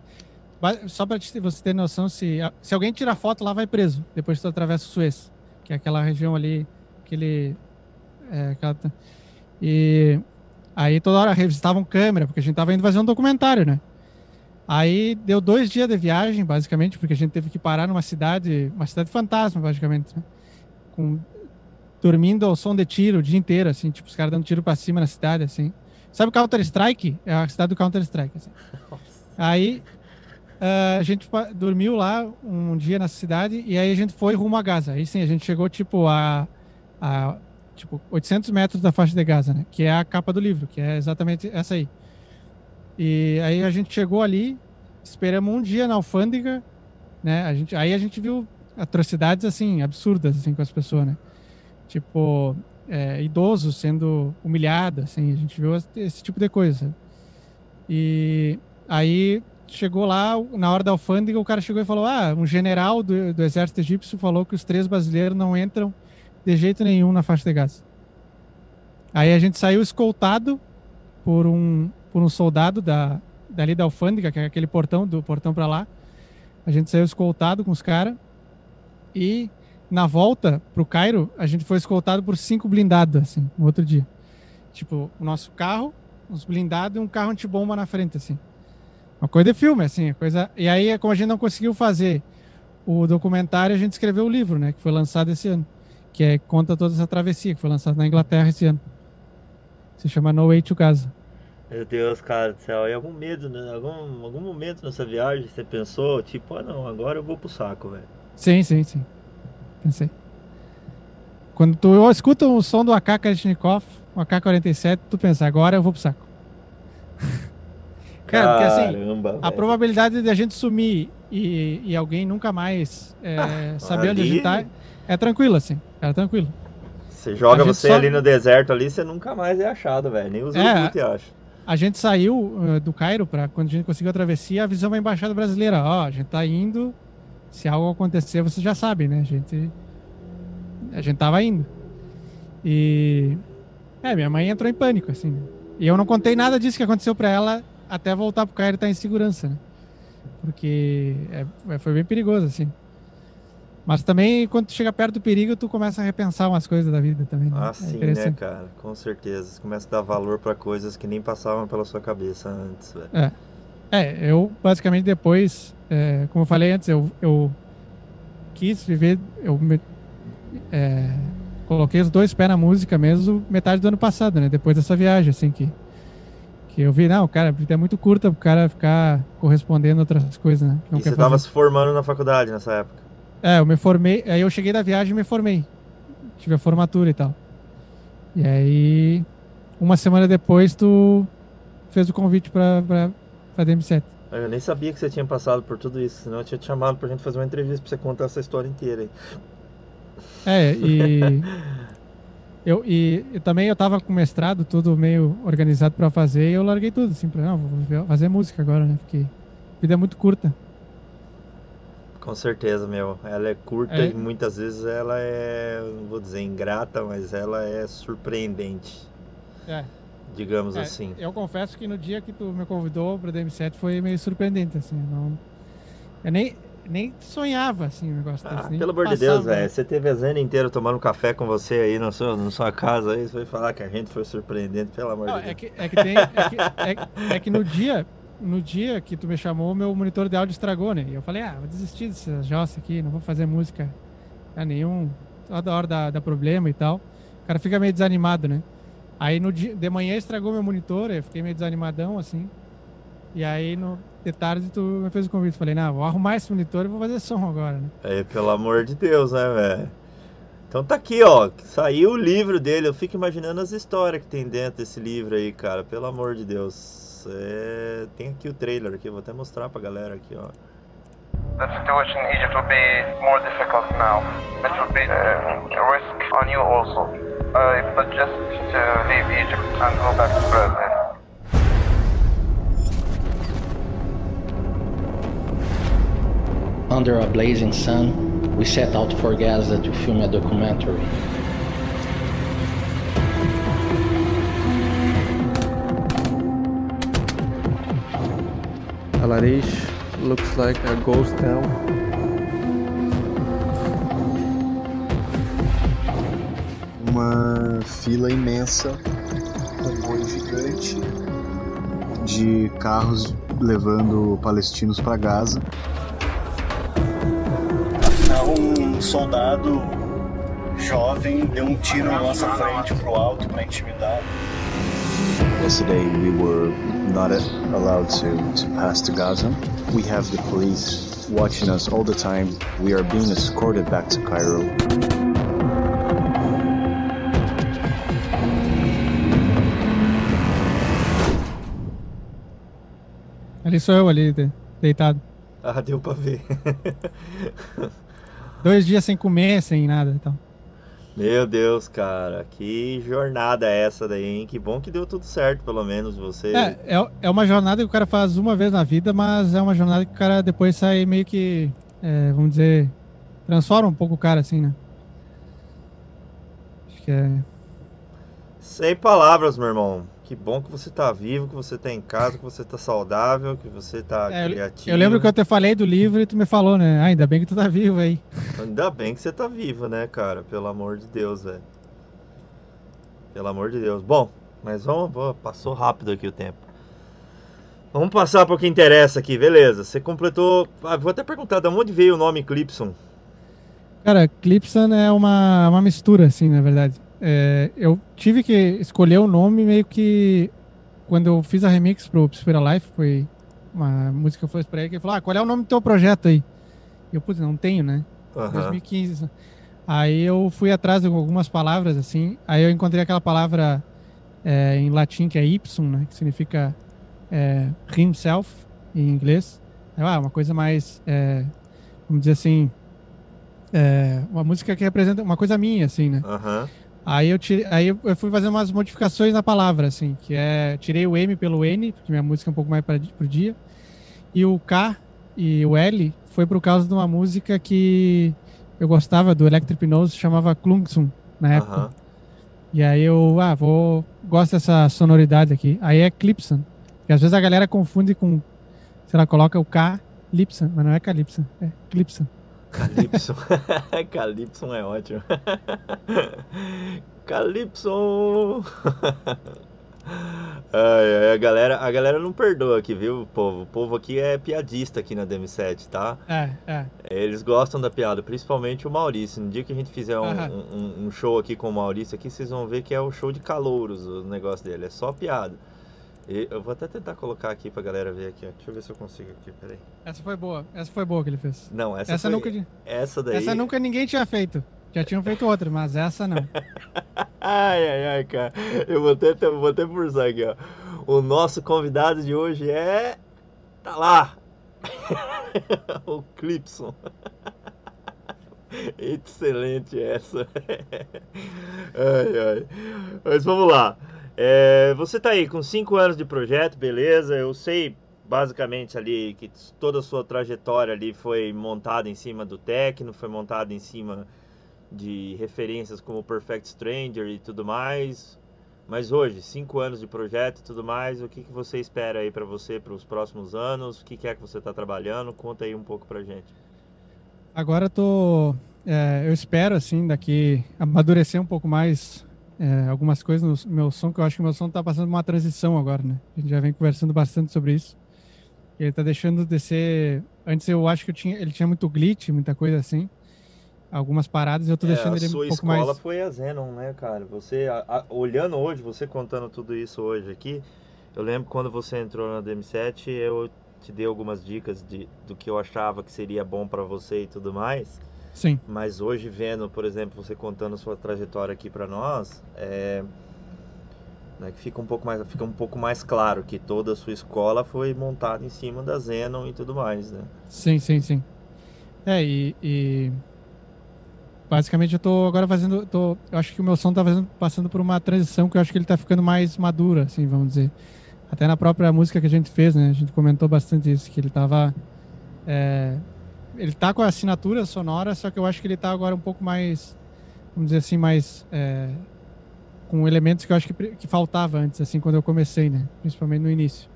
Só para você ter noção, se, se alguém tira foto lá, vai preso. Depois que tu atravessa o Suez, que é aquela região ali, aquele... É, aquela, e Aí toda hora revistavam câmera, porque a gente tava indo fazer um documentário, né? Aí deu dois dias de viagem, basicamente, porque a gente teve que parar numa cidade, uma cidade fantasma, basicamente, né? Com, dormindo ao som de tiro o dia inteiro, assim, tipo, os caras dando tiro pra cima na cidade, assim. Sabe o Counter-Strike? É a cidade do Counter-Strike, assim. Aí uh, a gente dormiu lá um dia na cidade e aí a gente foi rumo a Gaza. Aí sim, a gente chegou, tipo, a, a tipo, 800 metros da faixa de Gaza, né? Que é a capa do livro, que é exatamente essa aí. E aí a gente chegou ali, esperamos um dia na alfândega, né? A gente, aí a gente viu atrocidades, assim, absurdas, assim, com as pessoas, né? Tipo, é, idosos sendo humilhados, assim, a gente viu esse tipo de coisa. E aí chegou lá, na hora da alfândega, o cara chegou e falou: Ah, um general do, do exército egípcio falou que os três brasileiros não entram de jeito nenhum na faixa de Gaza. Aí a gente saiu escoltado por um, por um soldado da, dali da alfândega, que é aquele portão, do portão para lá. A gente saiu escoltado com os caras. E na volta pro Cairo, a gente foi escoltado por cinco blindados, assim, no outro dia. Tipo, o nosso carro, uns blindados e um carro antibomba na frente, assim. Uma coisa de filme, assim, coisa. E aí, como a gente não conseguiu fazer o documentário, a gente escreveu o livro, né? Que foi lançado esse ano. Que é, conta toda essa travessia, que foi lançado na Inglaterra esse ano. Se chama No Way to Gaza. Meu Deus, cara do céu. E algum medo, né? Algum, algum momento nessa viagem você pensou, tipo, ah não, agora eu vou pro saco, velho. Sim, sim, sim. Pensei. Quando tu escuta o som do AK Kalashnikov, o AK-47, tu pensa, agora eu vou pro saco. Cara, porque assim, Caramba, a probabilidade de a gente sumir e, e alguém nunca mais é, saber onde a ali- gente tá é tranquilo, assim. É tranquilo. Você joga você só- ali no deserto ali, você nunca mais é achado, velho. Nem os É. é. acha. A gente saiu eh, do Cairo para quando a gente conseguiu a travessia, avisamos a embaixada brasileira, ó, a gente tá indo, se algo acontecer, vocês já sabem, né? A gente a gente tava indo. E é, minha mãe entrou em pânico assim. né? E eu não contei nada disso que aconteceu para ela até voltar pro Cairo e estar em segurança, né? Porque é- é- foi bem perigoso assim. Mas também quando chega perto do perigo, tu começa a repensar umas coisas da vida também. Né? Ah, É sim, né, cara? Com certeza. Você começa a dar valor pra coisas que nem passavam pela sua cabeça antes, velho. É, eu basicamente depois, é, como eu falei antes, eu, eu quis viver, eu me- é, coloquei os dois pés na música mesmo metade do ano passado, né? Depois dessa viagem, assim, que, que eu vi, não, cara, a vida é muito curta pro cara ficar correspondendo a outras coisas, né? Não E você tava fazer. se formando na faculdade nessa época. É, eu me formei, aí eu cheguei da viagem e me formei. Tive a formatura e tal. E aí, uma semana depois, tu fez o convite pra, pra, pra DM7. Eu nem sabia que você tinha passado por tudo isso, senão eu tinha te chamado pra gente fazer uma entrevista pra você contar essa história inteira aí. É, e eu e, e também eu tava com mestrado tudo meio organizado pra fazer e eu larguei tudo assim, para não, vou fazer música agora, né? Porque a vida é muito curta. Com certeza, meu. Ela é curta É. e muitas vezes ela é, não vou dizer ingrata, mas ela é surpreendente, É, digamos é, assim. eu confesso que no dia que tu me convidou pra DM7 foi meio surpreendente assim, não eu nem nem sonhava assim o negócio Ah, desse, pelo amor de Deus, velho. Você teve a Zena inteira tomando café com você aí na sua, na sua casa aí. Você vai falar que a gente foi surpreendente, pelo amor Não, de Deus. é que, é que tem. É que, é- é que no dia. No dia que tu me chamou, meu monitor de áudio estragou, né? E eu falei, ah, vou desistir dessa jossa aqui, não vou fazer música a nenhum. Toda hora dá, dá problema e tal. O cara fica meio desanimado, né? Aí no dia, de manhã estragou meu monitor, eu fiquei meio desanimadão, assim. E aí no, de tarde tu me fez o convite. Falei, não, vou arrumar esse monitor e vou fazer som agora, né? É, pelo amor de Deus, né, velho? Então tá aqui, ó. Saiu o livro dele. Eu fico imaginando as histórias que tem dentro desse livro aí, cara. Pelo amor de Deus. É, Tem aqui o trailer aqui. Vou até mostrar pra galera aqui, ó. The situation in Egypt will be more difficult now. It will be uh, a risk on you also. Uh, but just to leave Egypt and go back to Brazil. Under a blazing sun, we set out for Gaza to film a documentary. Alarish looks like a ghost town. uma fila imensa, um comboio gigante de carros levando palestinos para Gaza. Afinal, um soldado jovem deu um tiro na nossa frente pro alto para intimidar. Yesterday we were not allowed to, to pass to Gaza. We have the police watching us all the time. We are being escorted back to Cairo. Ali sou eu ali, deitado. Ah, deu pra ver. Dois dias sem comer, sem nada e tal. Meu Deus, cara, que jornada é essa daí, hein? Que bom que deu tudo certo, pelo menos você. É, é, é uma jornada que o cara faz uma vez na vida, mas é uma jornada que o cara depois sai meio que, é, vamos dizer, transforma um pouco o cara, assim, né? Acho que é. Sem palavras, meu irmão. Que bom que você tá vivo, que você tá em casa, que você tá saudável, que você tá É, criativo. Eu lembro que eu te falei do livro e tu me falou, né? Ah, ainda bem que tu tá vivo aí. Ainda bem que você tá vivo, né, cara? Pelo amor de Deus, velho. Pelo amor de Deus. Bom, mas vamos, passou rápido aqui o tempo. Vamos passar pro que interessa aqui, beleza. Você completou. Ah, vou até perguntar de onde veio o nome Clipson. Cara, Clipson é uma, uma mistura, assim, na verdade. É, eu tive que escolher o nome meio que quando eu fiz a remix pro Spira Life, foi uma música que eu fiz pra ele, que ele falou, ah, qual é o nome do teu projeto aí? E eu, putz, não tenho, né? Aham. 2015. Aí eu fui atrás de algumas palavras, assim, aí eu encontrei aquela palavra é, em latim que é ipsum, né? Que significa é, himself, em inglês. Aí, Ah, uma coisa mais, é, vamos dizer assim, é, uma música que representa uma coisa minha, assim, né? Aham. Aí eu, tirei, aí eu fui fazer umas modificações na palavra, assim, que é. Tirei o M pelo N, porque minha música é um pouco mais pra, pro dia. E o K e o L foi por causa de uma música que eu gostava do Electric Hypnose, chamava Klungsum, na época. E aí eu, ah, vou. Gosto dessa sonoridade aqui. Aí é Clipson. E às vezes a galera confunde com. Sei lá, coloca o K, Lipson, mas não é Calypso, é Clipson. Calypso. Calypso é ótimo. Calypso. Ai, ai, a galera, a galera não perdoa aqui, viu, povo? O povo aqui é piadista aqui na DM7, tá? É, é. Eles gostam da piada, principalmente o Maurício. No dia que a gente fizer um, um- um show aqui com o Maurício aqui, vocês vão ver que é o show de calouros o negócio dele, é só piada. E eu vou até tentar colocar aqui pra galera ver aqui, ó. Deixa eu ver se eu consigo aqui, peraí. Essa foi boa. Essa foi boa que ele fez. Não, essa, Essa, foi- nunca. Essa daí. Essa nunca ninguém tinha feito. Já tinham feito outra, mas essa não. Ai, ai, ai, cara. Eu vou até, eu vou até forçar aqui, ó. O nosso convidado de hoje é. Tá lá! o Clipson. Excelente essa. ai, ai. Mas vamos lá. É, você tá aí com 5 anos de projeto, beleza? Eu sei basicamente ali que toda a sua trajetória ali foi montada em cima do Tecno, foi montada em cima de referências como Perfect Stranger e tudo mais. Mas hoje, cinco anos de projeto e tudo mais, o que, que você espera aí pra você para os próximos anos? O que, que é que você está trabalhando? Conta aí um pouco pra gente. Agora eu tô. é, eu espero, assim, daqui amadurecer um pouco mais é, algumas coisas no meu som, que eu acho que o meu som tá passando uma transição agora, né? A gente já vem conversando bastante sobre isso. Ele tá deixando de ser. Antes eu acho que eu tinha, ele tinha muito glitch, muita coisa assim. Algumas paradas, eu tô deixando É, a ele sua um pouco escola mais. foi a Zenon, né, cara? Você, a- a- olhando hoje, você contando tudo isso hoje aqui, eu lembro quando você entrou na DM7, eu te dei algumas dicas de, do que eu achava que seria bom pra você e tudo mais. Sim, Mas hoje vendo, por exemplo, você contando sua trajetória aqui pra nós, é, né, que fica um pouco mais, fica um pouco mais claro que toda a sua escola foi montada em cima da Zenon e tudo mais, né? sim, sim, sim. É, e. e Basicamente eu tô agora fazendo. Tô, eu acho que o meu som tá fazendo- passando por uma transição que eu acho que ele tá ficando mais maduro, assim, vamos dizer. Até na própria música que a gente fez, né? A gente comentou bastante isso, que ele tava. é, ele tá com a assinatura sonora, só que eu acho que ele tá agora um pouco mais. Vamos dizer assim, mais. é, com elementos que eu acho que, que faltava antes, assim, quando eu comecei, né? Principalmente no início.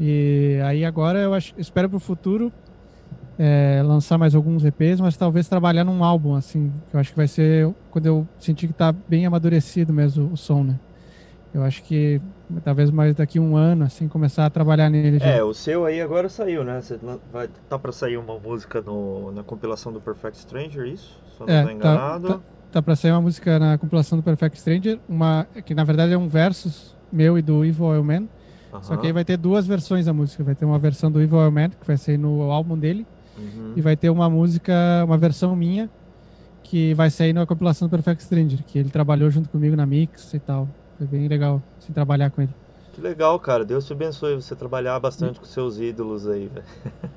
E aí agora eu acho, espero pro futuro é, lançar mais alguns EPs, mas talvez trabalhar num álbum, assim, que eu acho que vai ser quando eu sentir que tá bem amadurecido mesmo o som, né? Eu acho que talvez mais daqui um ano, assim, começar a trabalhar nele já. É, o seu aí agora saiu, né? Você vai tá para sair uma música no, na compilação do Perfect Stranger, isso? Só não É, tá- enganado. tá- Tá pra sair uma música na compilação do Perfect Stranger, uma que na verdade é um versus meu e do Evil Oil Man, só que aí vai ter duas versões da música. Vai ter uma versão do Evil Oil Man, que vai sair no álbum dele, Uhum. e vai ter uma música, uma versão minha, que vai sair na compilação do Perfect Stranger, que ele trabalhou junto comigo na mix e tal. Foi bem legal assim, trabalhar com ele. Que legal, cara. Deus te abençoe você trabalhar bastante com seus ídolos aí, velho.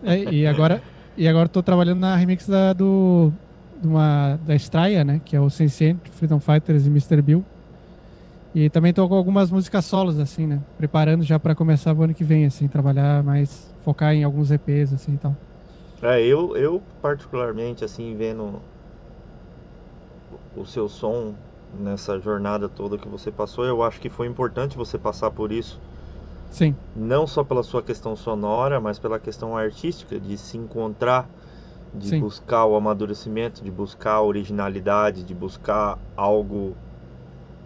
É, e agora e agora tô trabalhando na remix da, do uma da estreia, né? Que é o Sensient, Freedom Fighters e Mr. Bill. E também tô com algumas músicas solos, assim, né? Preparando já para começar o ano que vem, assim, trabalhar mais, focar em alguns EPs, assim e tal. É, eu, eu particularmente, assim, vendo o seu som nessa jornada toda que você passou, eu acho que foi importante você passar por isso. Sim. Não só pela sua questão sonora, mas pela questão artística, de se encontrar, de Sim. buscar o amadurecimento, de buscar a originalidade, de buscar algo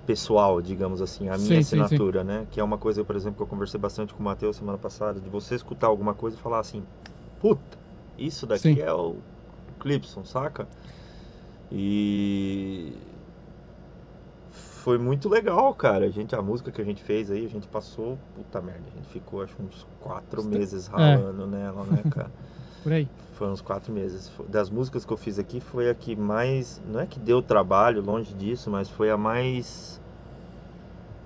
pessoal, digamos assim, a minha Sim, sim, sim. assinatura, né? Que é uma coisa, por exemplo, que eu conversei bastante com o Matheus semana passada, de você escutar alguma coisa e falar assim, puta, isso daqui Sim. é o Clipson, saca? E foi muito legal, cara. A gente, a música que a gente fez aí, a gente passou, puta merda, a gente ficou acho uns quatro meses É. ralando nela, né, cara? Por aí. Foram uns quatro meses. Das músicas que eu fiz aqui, foi a que mais. Não é que deu trabalho, longe disso, mas foi a mais.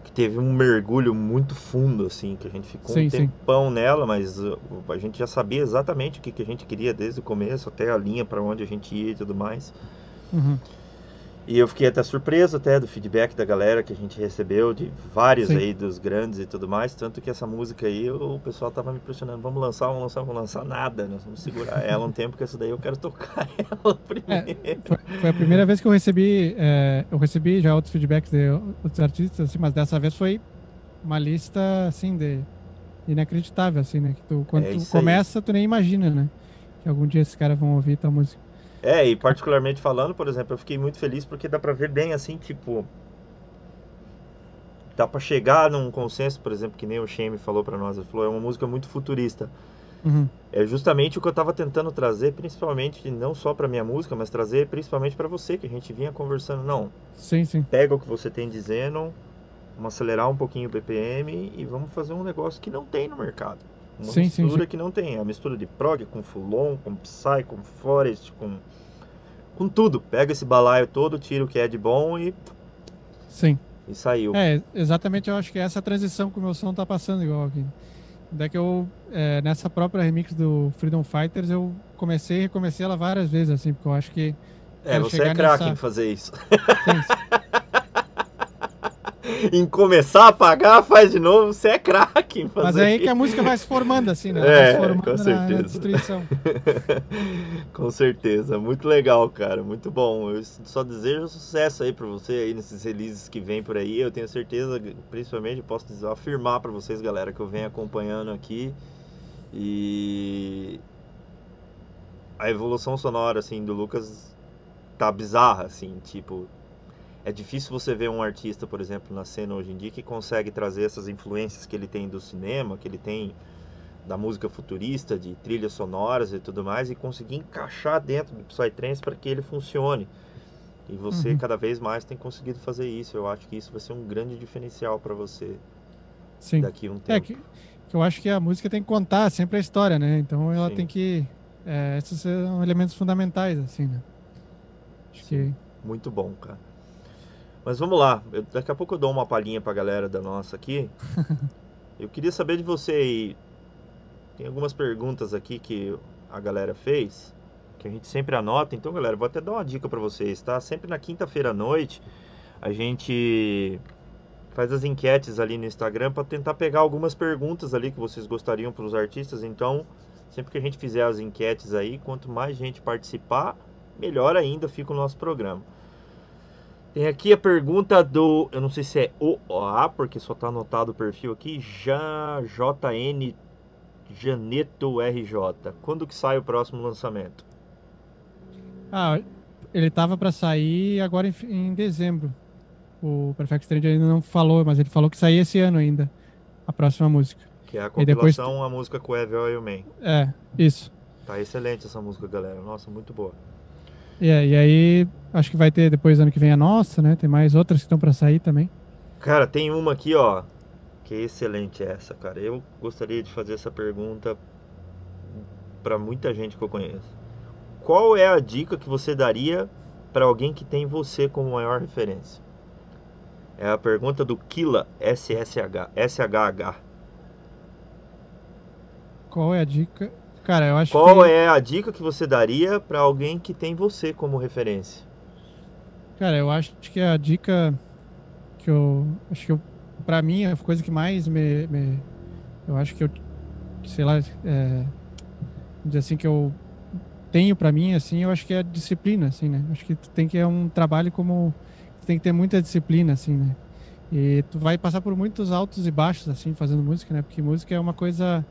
que teve um mergulho muito fundo, assim, que a gente ficou Sim, um sim. tempão nela, mas uh, a gente já sabia exatamente o que, que a gente queria desde o começo, até a linha pra onde a gente ia e tudo mais. Uhum. E eu fiquei até surpreso até do feedback da galera que a gente recebeu, de vários Sim. aí dos grandes e tudo mais, tanto que essa música aí o pessoal tava me pressionando, vamos lançar, vamos lançar, vamos lançar nada, nós vamos segurar ela um tempo que essa daí eu quero tocar ela primeiro. Foi, foi a primeira vez que eu recebi, é, eu recebi já outros feedbacks de outros artistas, assim, mas dessa vez foi uma lista, assim, de inacreditável, assim, né? Que tu, quando É tu isso aí. começa, tu nem imagina, né? Que algum dia esses caras vão ouvir tua música. É, e particularmente falando, por exemplo, eu fiquei muito feliz porque dá pra ver bem assim, tipo. Dá pra chegar num consenso, por exemplo, que nem o Shame falou pra nós, ele falou, é uma música muito futurista. Uhum. É justamente o que eu tava tentando trazer, principalmente, não só pra minha música, mas trazer principalmente pra você, que a gente vinha conversando. Não, Sim, sim. pega o que você tem dizendo, vamos acelerar um pouquinho o BPM e vamos fazer um negócio que não tem no mercado. Uma Sim, sim, mistura sim. que não tem. A mistura de prog com Fulon, com Psy, com Forest, com. Com tudo. Pega esse balaio todo, tira o que é de bom e, Sim. e saiu. É, exatamente, eu acho que é essa transição que o meu som tá passando igual aqui. Daí que eu, é, nessa própria remix do Freedom Fighters, eu comecei e recomecei ela várias vezes, assim, porque eu acho que É, você é craque nessa- em fazer isso. tem- em começar a apagar, faz de novo, você é craque Mas é aí que a música vai se formando, assim, né? É, vai se formando com certeza. Na destruição. Com certeza, muito legal, cara, muito bom. Eu só desejo sucesso aí pra você aí nesses releases que vem por aí. Eu tenho certeza, principalmente, posso afirmar pra vocês, galera, que eu venho acompanhando aqui e a evolução sonora assim do Lucas tá bizarra, assim, tipo, é difícil você ver um artista, por exemplo, na cena hoje em dia que consegue trazer essas influências que ele tem do cinema, que ele tem da música futurista, de trilhas sonoras e tudo mais, e conseguir encaixar dentro do Psytrance para que ele funcione. E você Uhum. cada vez mais tem conseguido fazer isso. Eu acho que isso vai ser um grande diferencial para você Sim. daqui a um É tempo. que, que eu acho que a música tem que contar sempre a história, né? Então ela Sim. tem que. É, esses são elementos fundamentais, assim, né? Acho que. Muito bom, cara. Mas vamos lá. Eu- daqui a pouco eu dou uma palhinha pra galera da nossa aqui. eu queria saber de você aí. Tem algumas perguntas aqui que a galera fez, que a gente sempre anota. Então, galera, vou até dar uma dica pra vocês, tá? Sempre na quinta-feira à noite, a gente faz as enquetes ali no Instagram pra tentar pegar algumas perguntas ali que vocês gostariam para os artistas. Então, sempre que a gente fizer as enquetes aí, quanto mais gente participar, melhor ainda fica o nosso programa. Tem aqui a pergunta do, eu não sei se é OA, porque só tá anotado o perfil aqui, já JN Janeto RJ. Quando que sai o próximo lançamento? Ah, ele tava pra sair agora em, em dezembro. O Perfect Stranger ainda não falou, mas ele falou que saía esse ano ainda. A próxima música. Que é a E depois- compilação, a música com o Evil e o Man. É, isso. Tá excelente essa música, galera. Nossa, muito boa. E, é, e aí, acho que vai ter depois ano que vem a nossa, né? Tem mais outras que estão pra sair também. Cara, tem uma aqui, ó, que é excelente essa, cara. Eu gostaria de fazer essa pergunta pra muita gente que eu conheço. Qual é a dica que você daria pra alguém que tem você como maior referência? É a pergunta do Kila SSH, SHH. Qual é a dica? Cara, eu acho Qual que... é a dica que você daria para alguém que tem você como referência? Cara, eu acho que a dica que eu. Acho que eu, pra mim, a coisa que mais me. me- eu acho que eu. Sei lá. É, dizer assim, que eu tenho pra mim, assim, eu acho que é a disciplina, assim, né? Acho que tem que é um trabalho como. Tem que ter muita disciplina, assim, né? E tu vai passar por muitos altos e baixos, assim, fazendo música, né? Porque música é uma coisa.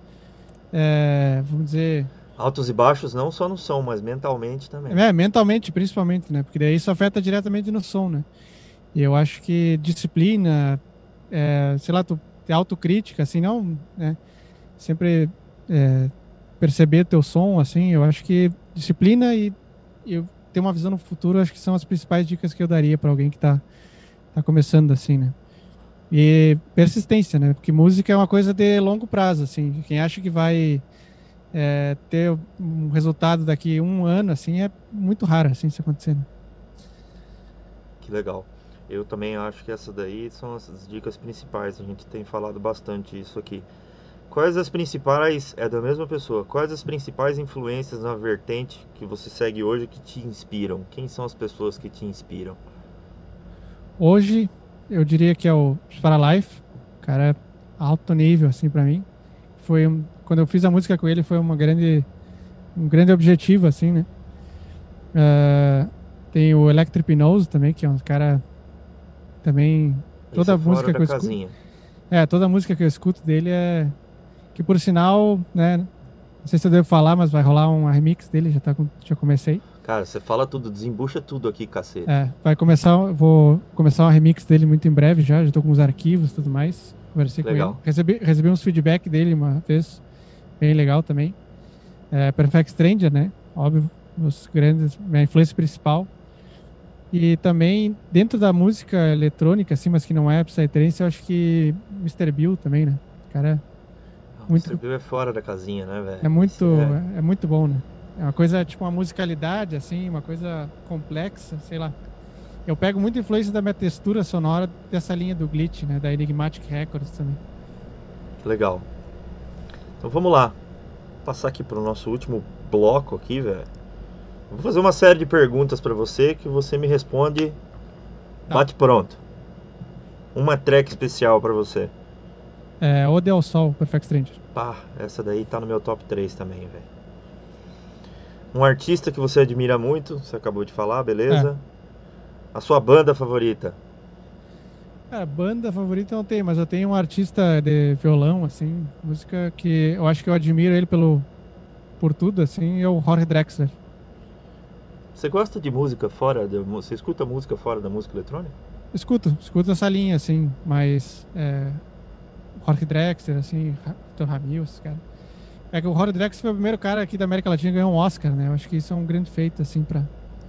É, vamos dizer. Altos e baixos não só no som, mas mentalmente também. É, mentalmente, principalmente, né? Porque daí isso afeta diretamente no som, né? E eu acho que disciplina, é, sei lá, tu ter autocrítica, assim, não, né? Sempre é, perceber teu som, assim, eu acho que disciplina e, eu ter uma visão no futuro, acho que são as principais dicas que eu daria para alguém que tá, tá começando, assim, né? E persistência, né? Porque música é uma coisa de longo prazo, assim. Quem acha que vai é, ter um resultado daqui um ano, assim, é muito raro, assim, isso acontecer. né? Que legal. Eu também acho que essa daí são as dicas principais. A gente tem falado bastante isso aqui. Quais as principais, é da mesma pessoa, quais as principais influências na vertente que você segue hoje que te inspiram? Quem são as pessoas que te inspiram? Hoje, eu diria que é o Paralife, cara é alto nível, assim, pra mim. Foi um, quando eu fiz a música com ele, foi uma grande, um grande objetivo, assim, né? Ah, tem o Electric Nose também, que é um cara também Toda é fora música que eu escuto-. É, toda música que eu escuto dele é. Que por sinal, né? Não sei se eu devo falar, mas vai rolar um remix dele, já, tá, com- já comecei. Cara, você fala tudo, desembucha tudo aqui, cacete. É, vai começar, vou começar um remix dele muito em breve já, já tô com os arquivos e tudo mais. Conversei Legal. com ele. Recebi, recebi uns feedback dele uma vez, bem legal também. É, Perfect Stranger, né? Óbvio, os grandes, minha influência principal. E também, dentro da música eletrônica, assim, mas que não é Psytrance, eu acho que Mr. Bill também, né? Cara O muito- Mr. Bill é fora da casinha, né, velho? é muito, é- é muito bom, né? É uma coisa, tipo, uma musicalidade, assim, uma coisa complexa, sei lá. Eu pego muita influência da minha textura sonora dessa linha do Glitch, né? Da Enigmatic Records também. Legal. Então vamos lá. Passar aqui pro nosso último bloco aqui, velho. Vou fazer uma série de perguntas pra você que você me responde Tá. bate pronto. Uma track especial pra você. É, Ode ao Sol, Perfect Stranger. Pá, essa daí tá no meu top 3 também, velho. Um artista que você admira muito, você acabou de falar, beleza? É. A sua banda favorita? Cara, banda favorita não tenho, mas eu tenho um artista de violão, assim, música que eu acho que eu admiro ele pelo, por tudo, assim, é o Jorge Drexler. Você gosta de música fora da Você escuta música fora da música eletrônica? Escuto, escuto essa linha, assim, mas é, Jorge Drexler, assim, Vitor Ramil, esses caras. É que o Jorge Drexler foi o primeiro cara aqui da América Latina que ganhou um Oscar, né? Eu acho que isso é um grande feito, assim, pra...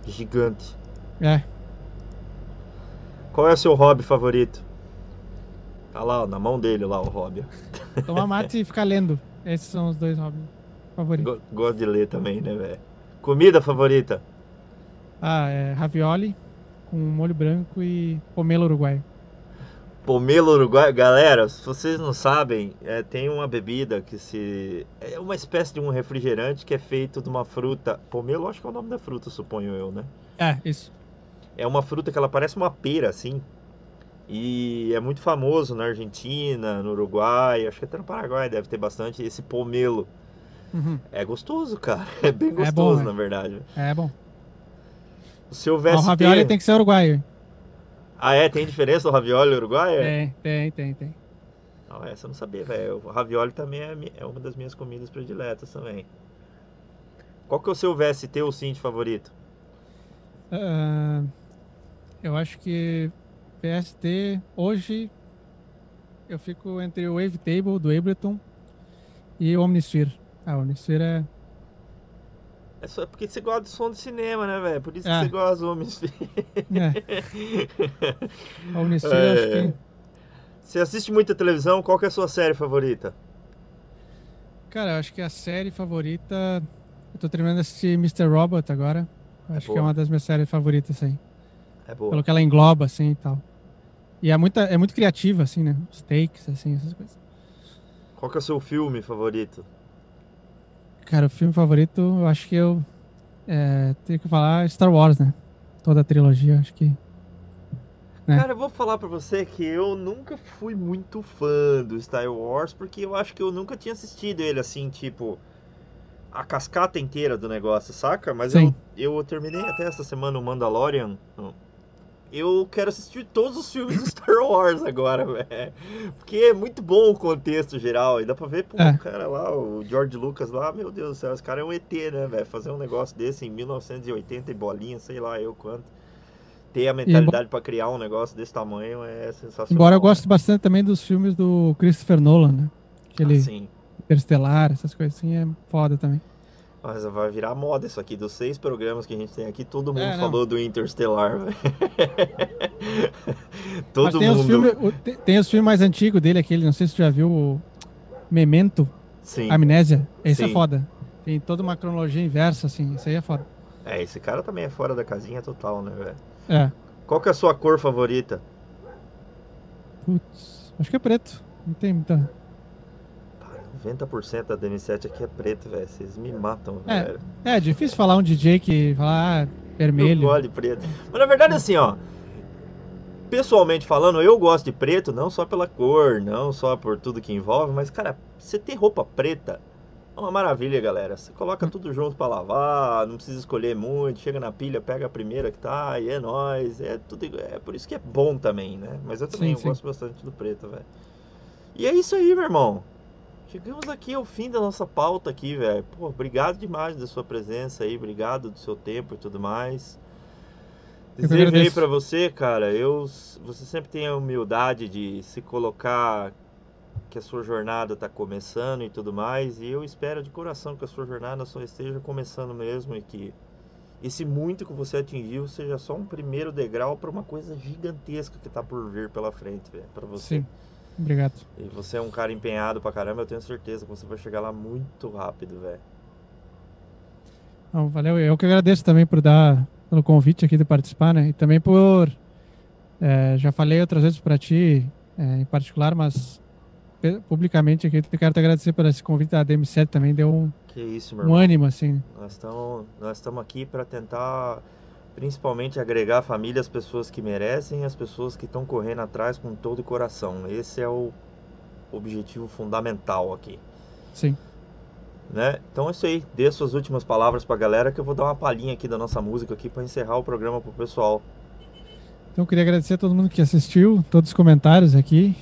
Gigante. É, Qual é o seu hobby favorito? Tá lá, na mão dele lá o hobby. tomar mate e ficar lendo. Esses são os dois hobbies favoritos. Go- Gosto de ler também, né, velho? Comida favorita? Ah, é ravioli com molho branco e pomelo uruguaio. Pomelo Uruguai. Galera, se vocês não sabem, é, tem uma bebida que se. É uma espécie de um refrigerante que é feito de uma fruta. Pomelo, acho que é o nome da fruta, suponho eu, né? É, isso. É uma fruta que ela parece uma pera, assim. E é muito famoso na Argentina, no Uruguai, acho que até no Paraguai deve ter bastante esse pomelo. Uhum. É gostoso, cara. É bem É bom, gostoso, né? na verdade. É bom. Se houvesse. o ravioli tem que ser uruguaio. Ah, é? Tem diferença do ravioli e uruguaio? Tem, tem, tem, tem. Não, essa eu não sabia, velho. O ravioli também é, é uma das minhas comidas prediletas também. Qual que é o seu VST ou synth favorito? Ah, eu acho que PST hoje eu fico entre o Wavetable do Ableton e o Omnisphere. Ah, o Omnisphere é. É só porque você gosta do som de cinema, né, velho? Por isso que É. você gosta do homens. é. O Omnisphere eu acho É. que. Você assiste muita televisão? Qual que é a sua série favorita? Cara, eu acho que a série favorita. Eu tô terminando de assistir Mr. Robot agora. Eu acho que é uma das minhas séries favoritas aí. É boa. Pelo que ela engloba, assim e tal. E é, muita, é muito criativa, assim, né? Os takes, assim, essas coisas. Qual que é o seu filme favorito? Cara, o filme favorito, eu acho que eu é, tenho que falar Star Wars, né? Toda a trilogia, acho que. né? Cara, eu vou falar pra você que eu nunca fui muito fã do Star Wars, porque eu acho que eu nunca tinha assistido ele assim, tipo, a cascata inteira do negócio, saca? Mas eu, eu terminei até essa semana o Mandalorian. Eu quero assistir todos os filmes do Star Wars agora, velho. Porque é muito bom o contexto geral. E dá pra ver, pô, É. o cara lá, o George Lucas lá, meu Deus do céu, esse cara é um ET, né, velho? Fazer um negócio desse em 1980 e bolinha, sei lá eu quanto. Ter a mentalidade pra criar um negócio desse tamanho é sensacional. Embora eu né? goste bastante também dos filmes do Christopher Nolan, né? Aquele Assim. Interestelar, essas coisas assim, é foda também. Mas vai virar moda isso aqui. Dos seis programas que a gente tem aqui, todo mundo É, falou do Interstellar, todo tem os, mundo. filmes, o- tem, tem os filmes mais antigos dele, aquele, não sei se você já viu o Memento, Sim. Amnésia. Esse é Sim. foda. Tem toda uma cronologia inversa, assim, isso aí é foda. É, esse cara também é fora da casinha total, né, velho? É. Qual que é a sua cor favorita? Putz, acho que é preto. Não tem muita. Pá, 90% da DM7 aqui é preto, velho. Vocês me matam, É, velho. É difícil falar um DJ que fala ah, Eu vermelho. gosto de preto. Mas na verdade, assim, ó. Pessoalmente falando, eu gosto de preto, não só pela cor, não só por tudo que envolve, mas, cara, você ter roupa preta é uma maravilha, galera. Você coloca tudo junto pra lavar, não precisa escolher muito, chega na pilha, pega a primeira que tá, e é nóis. É, tudo, é por isso que é bom também, né? Mas eu também Sim, eu sim. gosto bastante do preto, velho. E é isso aí, meu irmão. Chegamos aqui ao fim da nossa pauta aqui, velho. Pô, obrigado demais da sua presença aí, obrigado do seu tempo e tudo mais. Desejo aí pra você, cara, eu, você sempre tem a humildade de se colocar que a sua jornada tá começando e tudo mais, e eu espero de coração que a sua jornada só esteja começando mesmo e que esse muito que você atingiu seja só um primeiro degrau pra uma coisa gigantesca que tá por vir pela frente, velho, para você. Sim. Obrigado. E você é um cara empenhado pra caramba, eu tenho certeza que você vai chegar lá muito rápido, velho. Não, valeu. Eu que agradeço também por dar pelo convite aqui de participar, né? E também por é, já falei outras vezes para ti, é, em particular, mas publicamente aqui eu quero te agradecer por esse convite da DM7 também deu um, isso, um ânimo assim. Nós estamos nós aqui para tentar principalmente agregar a família as pessoas que merecem e as pessoas que estão correndo atrás com todo o coração. Esse é o objetivo fundamental aqui, Sim. né? Então é isso aí. Dê suas últimas palavras pra galera que eu vou dar uma palhinha aqui da nossa música aqui para encerrar o programa pro pessoal. Então eu queria agradecer a todo mundo que assistiu, todos os comentários aqui.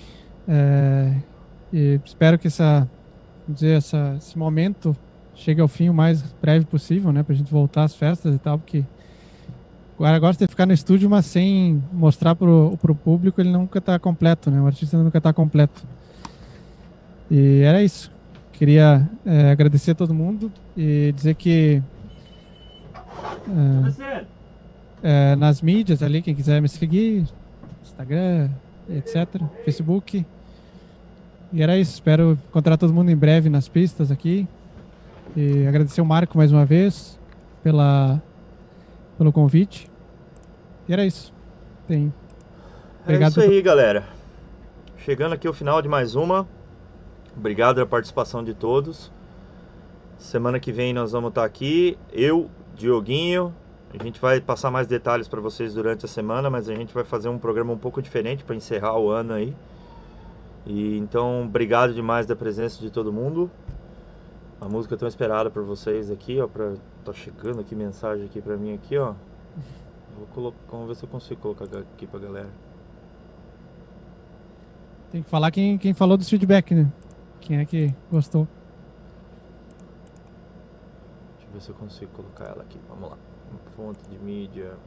é, e espero que essa, dizer, essa, esse momento chegue ao fim o mais breve possível, né? Pra gente voltar às festas e tal, porque agora gosta de ficar no estúdio, mas sem mostrar pro, pro público, ele nunca tá completo, né? O artista nunca tá completo. E era isso. Queria é, agradecer a todo mundo e dizer que é, é, nas mídias ali, quem quiser me seguir, Instagram, etc, Facebook. E era isso, espero encontrar todo mundo em breve nas pistas aqui. E agradecer o Marco mais uma vez pela, pelo convite. E era isso. Tem. É Obrigado isso aí, galera. Chegando aqui ao final de mais uma. Obrigado pela participação de todos. Semana que vem nós vamos estar aqui. Eu, Dioguinho. A gente vai passar mais detalhes para vocês durante a semana, mas a gente vai fazer um programa um pouco diferente para encerrar o ano aí. E então, obrigado demais da presença de todo mundo. A música tão esperada por vocês aqui, ó, pra... tá chegando aqui mensagem aqui para mim aqui, ó. Vou colocar, vamos ver se eu consigo colocar aqui pra galera. Tem que falar quem, quem falou do feedback, né? Quem é que gostou. Deixa eu ver se eu consigo colocar ela aqui. Vamos lá. Fonte de mídia.